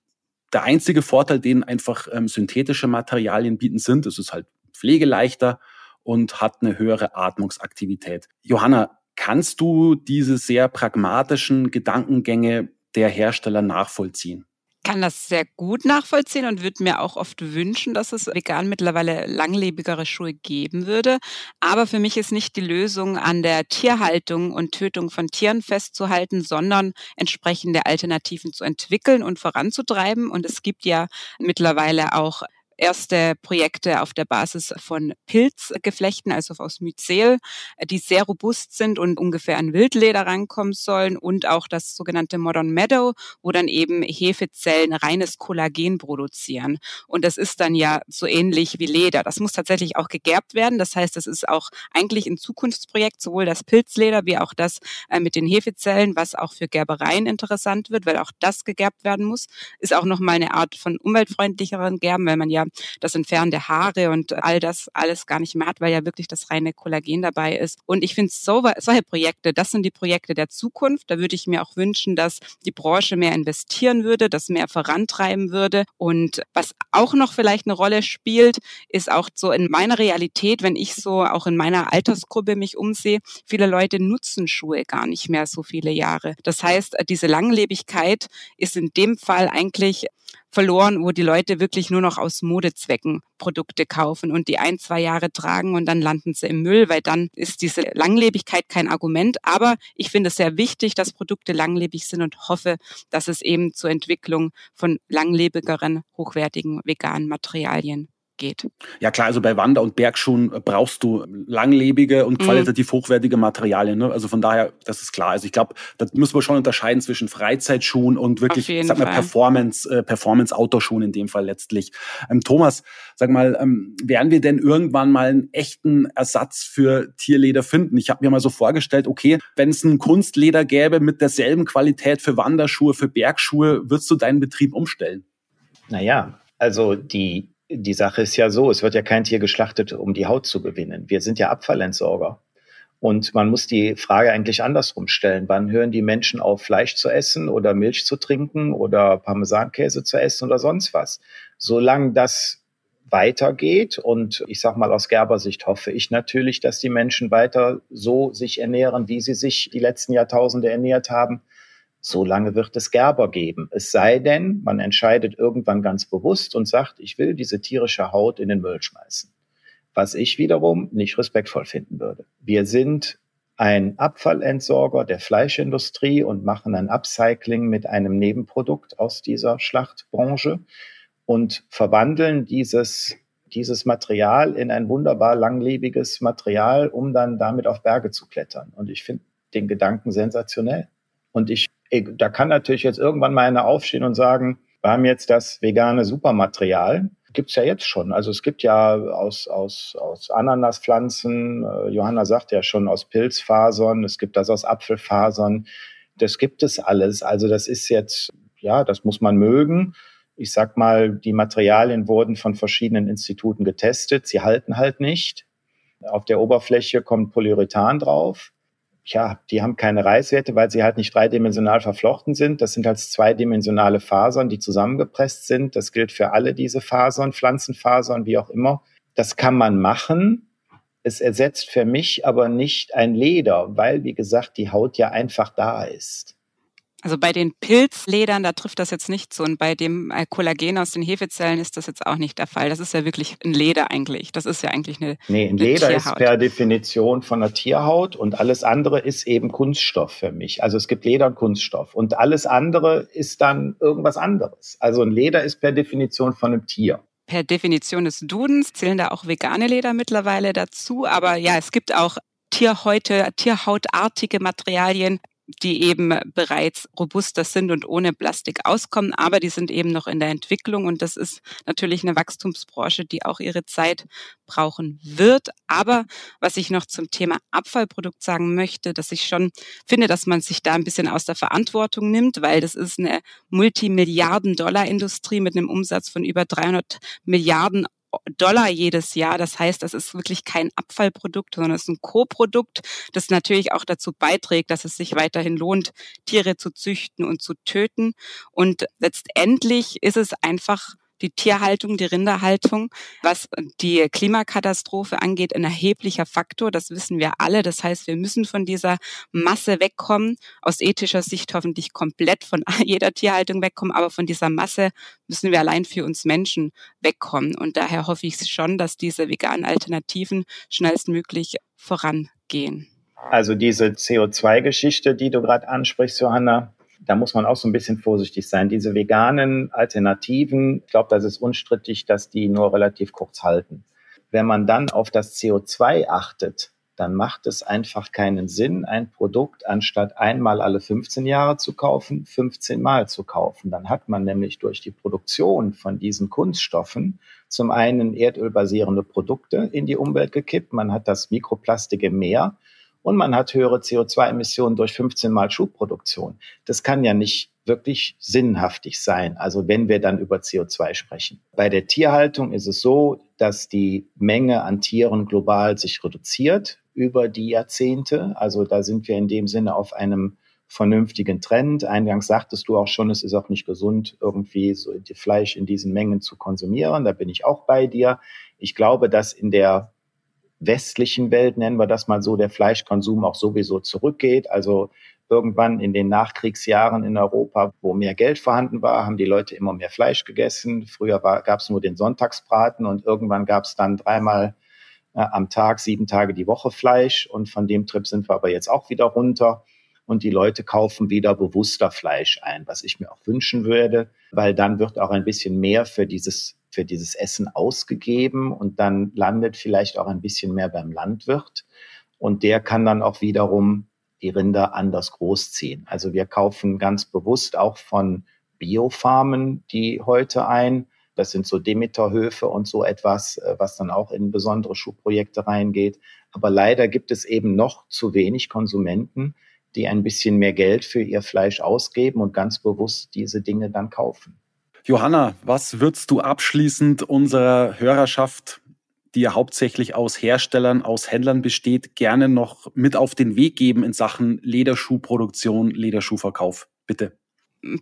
der einzige Vorteil, den einfach ähm, synthetische Materialien bieten, sind, es ist halt pflegeleichter und hat eine höhere Atmungsaktivität. Johanna, Kannst du diese sehr pragmatischen Gedankengänge der Hersteller nachvollziehen? kann das sehr gut nachvollziehen und würde mir auch oft wünschen, dass es vegan mittlerweile langlebigere Schuhe geben würde. Aber für mich ist nicht die Lösung an der Tierhaltung und Tötung von Tieren festzuhalten, sondern entsprechende Alternativen zu entwickeln und voranzutreiben. Und es gibt ja mittlerweile auch erste Projekte auf der Basis von Pilzgeflechten, also aus Myzel, die sehr robust sind und ungefähr an Wildleder rankommen sollen und auch das sogenannte Modern Meadow, wo dann eben Hefezellen reines Kollagen produzieren. Und das ist dann ja so ähnlich wie Leder. Das muss tatsächlich auch gegerbt werden. Das heißt, das ist auch eigentlich ein Zukunftsprojekt, sowohl das Pilzleder wie auch das äh, mit den Hefezellen, was auch für Gerbereien interessant wird, weil auch das gegerbt werden muss. Ist auch nochmal eine Art von umweltfreundlicheren Gerben, weil man ja das Entfernen der Haare und all das alles gar nicht mehr hat, weil ja wirklich das reine Kollagen dabei ist. Und ich finde so, solche Projekte, das sind die Projekte der Zukunft. Da würde ich mir auch wünschen, dass die Branche mehr investieren würde, das mehr vorantreiben würde. Und was auch noch vielleicht eine Rolle spielt, ist auch so in meiner Realität, wenn ich so auch in meiner Altersgruppe mich umsehe, viele Leute nutzen Schuhe gar nicht mehr so viele Jahre. Das heißt, diese Langlebigkeit ist in dem Fall eigentlich verloren, wo die Leute wirklich nur noch aus Modezwecken Produkte kaufen und die ein, zwei Jahre tragen und dann landen sie im Müll, weil dann ist diese Langlebigkeit kein Argument. Aber ich finde es sehr wichtig, dass Produkte langlebig sind und hoffe, dass es eben zur Entwicklung von langlebigeren, hochwertigen veganen Materialien geht. Ja klar, also bei Wander- und Bergschuhen brauchst du langlebige und mhm. qualitativ mhm. hochwertige Materialien. Ne? Also von daher, das ist klar. Also ich glaube, da müssen wir schon unterscheiden zwischen Freizeitschuhen und wirklich, sag mal, Performance, äh, Performance-Outdoor-Schuhen in dem Fall letztlich. Ähm, Thomas, sag mal, ähm, werden wir denn irgendwann mal einen echten Ersatz für Tierleder finden? Ich habe mir mal so vorgestellt, okay, wenn es ein Kunstleder gäbe mit derselben Qualität für Wanderschuhe, für Bergschuhe, würdest du deinen Betrieb umstellen? Naja, also die die Sache ist ja so, es wird ja kein Tier geschlachtet, um die Haut zu gewinnen. Wir sind ja Abfallentsorger. Und man muss die Frage eigentlich andersrum stellen. Wann hören die Menschen auf, Fleisch zu essen oder Milch zu trinken oder Parmesankäse zu essen oder sonst was? Solange das weitergeht und ich sag mal aus Gerbersicht hoffe ich natürlich, dass die Menschen weiter so sich ernähren, wie sie sich die letzten Jahrtausende ernährt haben, so lange wird es Gerber geben. Es sei denn, man entscheidet irgendwann ganz bewusst und sagt, ich will diese tierische Haut in den Müll schmeißen. Was ich wiederum nicht respektvoll finden würde. Wir sind ein Abfallentsorger der Fleischindustrie und machen ein Upcycling mit einem Nebenprodukt aus dieser Schlachtbranche und verwandeln dieses, dieses Material in ein wunderbar langlebiges Material, um dann damit auf Berge zu klettern. Und ich finde den Gedanken sensationell. Und ich da kann natürlich jetzt irgendwann mal einer aufstehen und sagen, wir haben jetzt das vegane Supermaterial. Gibt's ja jetzt schon. Also es gibt ja aus, aus, aus Ananaspflanzen, äh, Johanna sagt ja schon, aus Pilzfasern, es gibt das aus Apfelfasern. Das gibt es alles. Also das ist jetzt, ja, das muss man mögen. Ich sag mal, die Materialien wurden von verschiedenen Instituten getestet. Sie halten halt nicht. Auf der Oberfläche kommt Polyurethan drauf. Ja, die haben keine Reißwerte, weil sie halt nicht dreidimensional verflochten sind. Das sind halt zweidimensionale Fasern, die zusammengepresst sind. Das gilt für alle diese Fasern, Pflanzenfasern, wie auch immer. Das kann man machen. Es ersetzt für mich aber nicht ein Leder, weil, wie gesagt, die Haut ja einfach da ist. Also bei den Pilzledern, da trifft das jetzt nicht so. Und bei dem Kollagen aus den Hefezellen ist das jetzt auch nicht der Fall. Das ist ja wirklich ein Leder eigentlich. Das ist ja eigentlich eine. Nee, ein eine Leder Tierhaut. ist per Definition von der Tierhaut und alles andere ist eben Kunststoff für mich. Also es gibt Leder und Kunststoff. Und alles andere ist dann irgendwas anderes. Also ein Leder ist per Definition von einem Tier per Definition des Dudens zählen da auch vegane Leder mittlerweile dazu. Aber ja, es gibt auch Tierhäute, tierhautartige Materialien, die eben bereits robuster sind und ohne Plastik auskommen, aber die sind eben noch in der Entwicklung und das ist natürlich eine Wachstumsbranche, die auch ihre Zeit brauchen wird. Aber was ich noch zum Thema Abfallprodukt sagen möchte, dass ich schon finde, dass man sich da ein bisschen aus der Verantwortung nimmt, weil das ist eine Multimilliarden-Dollar-Industrie mit einem Umsatz von über 300 Milliarden Dollar jedes Jahr. Das heißt, das ist wirklich kein Abfallprodukt, sondern es ist ein Co-Produkt, das natürlich auch dazu beiträgt, dass es sich weiterhin lohnt, Tiere zu züchten und zu töten. Und letztendlich ist es einfach die Tierhaltung, die Rinderhaltung, was die Klimakatastrophe angeht, ein erheblicher Faktor. Das wissen wir alle. Das heißt, wir müssen von dieser Masse wegkommen. Aus ethischer Sicht hoffentlich komplett von [LAUGHS] jeder Tierhaltung wegkommen. Aber von dieser Masse müssen wir allein für uns Menschen wegkommen. Und daher hoffe ich schon, dass diese veganen Alternativen schnellstmöglich vorangehen. Also diese CO2-Geschichte, die du gerade ansprichst, Johanna, da muss man auch so ein bisschen vorsichtig sein. Diese veganen Alternativen, ich glaube, das ist unstrittig, dass die nur relativ kurz halten. Wenn man dann auf das CO2 achtet, dann macht es einfach keinen Sinn, ein Produkt anstatt einmal alle 15 Jahre zu kaufen, 15 Mal zu kaufen. Dann hat man nämlich durch die Produktion von diesen Kunststoffen zum einen erdölbasierende Produkte in die Umwelt gekippt, man hat das Mikroplastik im Meer und man hat höhere CO2-Emissionen durch 15 Mal Schubproduktion. Das kann ja nicht wirklich sinnhaftig sein, also wenn wir dann über CO2 sprechen. Bei der Tierhaltung ist es so, dass die Menge an Tieren global sich reduziert über die Jahrzehnte. Also da sind wir in dem Sinne auf einem vernünftigen Trend. Eingangs sagtest du auch schon, es ist auch nicht gesund, irgendwie so Fleisch in diesen Mengen zu konsumieren. Da bin ich auch bei dir. Ich glaube, dass in der westlichen Welt, nennen wir das mal so, der Fleischkonsum auch sowieso zurückgeht. Also irgendwann in den Nachkriegsjahren in Europa, wo mehr Geld vorhanden war, haben die Leute immer mehr Fleisch gegessen. Früher gab es nur den Sonntagsbraten und irgendwann gab es dann dreimal äh, am Tag, sieben Tage die Woche Fleisch. Und von dem Trip sind wir aber jetzt auch wieder runter. Und die Leute kaufen wieder bewusster Fleisch ein, was ich mir auch wünschen würde, weil dann wird auch ein bisschen mehr für dieses für dieses Essen ausgegeben und dann landet vielleicht auch ein bisschen mehr beim Landwirt. Und der kann dann auch wiederum die Rinder anders großziehen. Also wir kaufen ganz bewusst auch von Biofarmen die heute ein. Das sind so Demeterhöfe und so etwas, äh, was dann auch in besondere Schuhprojekte reingeht. Aber leider gibt es eben noch zu wenig Konsumenten, die ein bisschen mehr Geld für ihr Fleisch ausgeben und ganz bewusst diese Dinge dann kaufen. Johanna, was würdest du abschließend unserer Hörerschaft, die ja hauptsächlich aus Herstellern, aus Händlern besteht, gerne noch mit auf den Weg geben in Sachen Lederschuhproduktion, Lederschuhverkauf? Bitte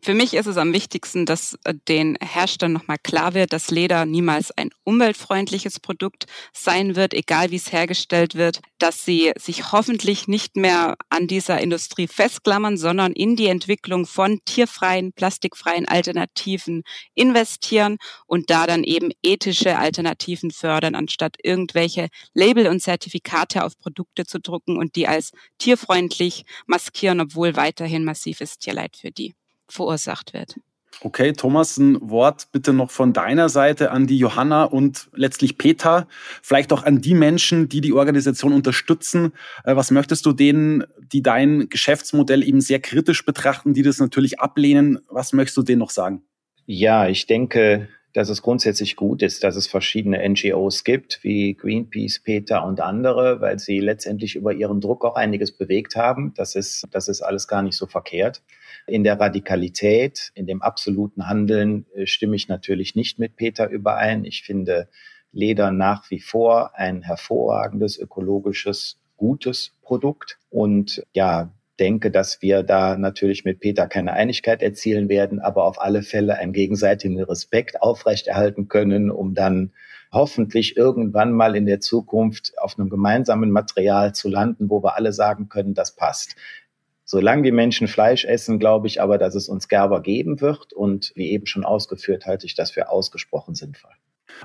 für mich ist es am wichtigsten, dass äh, den Herstellern nochmal klar wird, dass Leder niemals ein umweltfreundliches Produkt sein wird, egal wie es hergestellt wird, dass sie sich hoffentlich nicht mehr an dieser Industrie festklammern, sondern in die Entwicklung von tierfreien, plastikfreien Alternativen investieren und da dann eben ethische Alternativen fördern, anstatt irgendwelche Label und Zertifikate auf Produkte zu drucken und die als tierfreundlich maskieren, obwohl weiterhin massives Tierleid für die verursacht wird. Okay, Thomas, ein Wort bitte noch von deiner Seite an die Johanna und letztlich Peter, vielleicht auch an die Menschen, die die Organisation unterstützen. Äh, was möchtest du denen, die dein Geschäftsmodell eben sehr kritisch betrachten, die das natürlich ablehnen, was möchtest du denen noch sagen? Ja, ich denke, dass es grundsätzlich gut ist, dass es verschiedene NGOs gibt, wie Greenpeace, PETA und andere, weil sie letztendlich über ihren Druck auch einiges bewegt haben. Das ist, das ist alles gar nicht so verkehrt. In der Radikalität, in dem absoluten Handeln äh, stimme ich natürlich nicht mit PETA überein. Ich finde Leder nach wie vor ein hervorragendes ökologisches gutes Produkt. Und ja, denke, dass wir da natürlich mit Peter keine Einigkeit erzielen werden, aber auf alle Fälle einen gegenseitigen Respekt aufrechterhalten können, um dann hoffentlich irgendwann mal in der Zukunft auf einem gemeinsamen Material zu landen, wo wir alle sagen können, das passt. Solange die Menschen Fleisch essen, glaube ich aber, dass es uns Gerber geben wird. Und wie eben schon ausgeführt, halte ich das für ausgesprochen sinnvoll.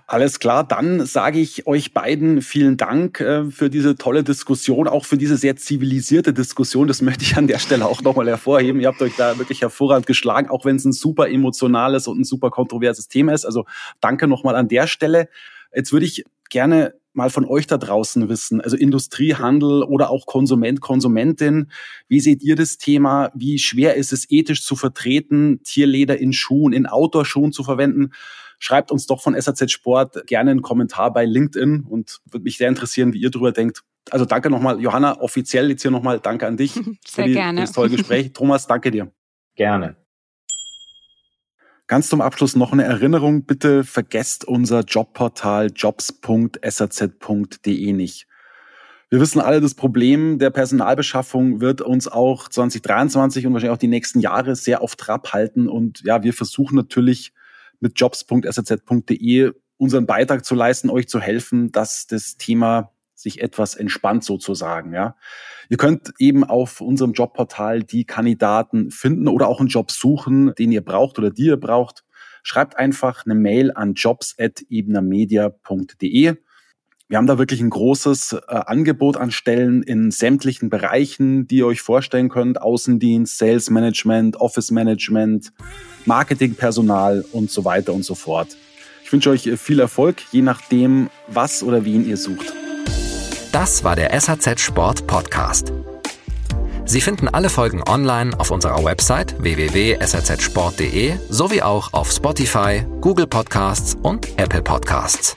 Alles klar, dann sage ich euch beiden vielen Dank äh, für diese tolle Diskussion, auch für diese sehr zivilisierte Diskussion. Das möchte ich an der Stelle auch nochmal hervorheben. Ihr habt euch da wirklich hervorragend geschlagen, auch wenn es ein super emotionales und ein super kontroverses Thema ist. Also danke nochmal an der Stelle. Jetzt würde ich gerne mal von euch da draußen wissen, also Industrie, Handel oder auch Konsument, Konsumentin. Wie seht ihr das Thema? Wie schwer ist es ethisch zu vertreten, Tierleder in Schuhen, in Outdoor-Schuhen zu verwenden? Schreibt uns doch von SAZ Sport gerne einen Kommentar bei LinkedIn und würde mich sehr interessieren, wie ihr darüber denkt. Also danke nochmal, Johanna, offiziell jetzt hier nochmal danke an dich [LAUGHS] sehr für, die, gerne. für das tolle Gespräch. [LAUGHS] Thomas, danke dir. Gerne. Ganz zum Abschluss noch eine Erinnerung. Bitte vergesst unser Jobportal jobs.saz.de nicht. Wir wissen alle, das Problem der Personalbeschaffung wird uns auch 2023 und wahrscheinlich auch die nächsten Jahre sehr auf Trab halten. Und ja, wir versuchen natürlich mit jobs.saz.de unseren Beitrag zu leisten, euch zu helfen, dass das Thema sich etwas entspannt sozusagen, ja. Ihr könnt eben auf unserem Jobportal die Kandidaten finden oder auch einen Job suchen, den ihr braucht oder die ihr braucht. Schreibt einfach eine Mail an jobs@ebnermedia.de. Wir haben da wirklich ein großes äh, Angebot an Stellen in sämtlichen Bereichen, die ihr euch vorstellen könnt. Außendienst, Sales Management, Office Management, Marketingpersonal und so weiter und so fort. Ich wünsche euch viel Erfolg, je nachdem, was oder wen ihr sucht. Das war der SAZ Sport Podcast. Sie finden alle Folgen online auf unserer Website www.sazsport.de sowie auch auf Spotify, Google Podcasts und Apple Podcasts.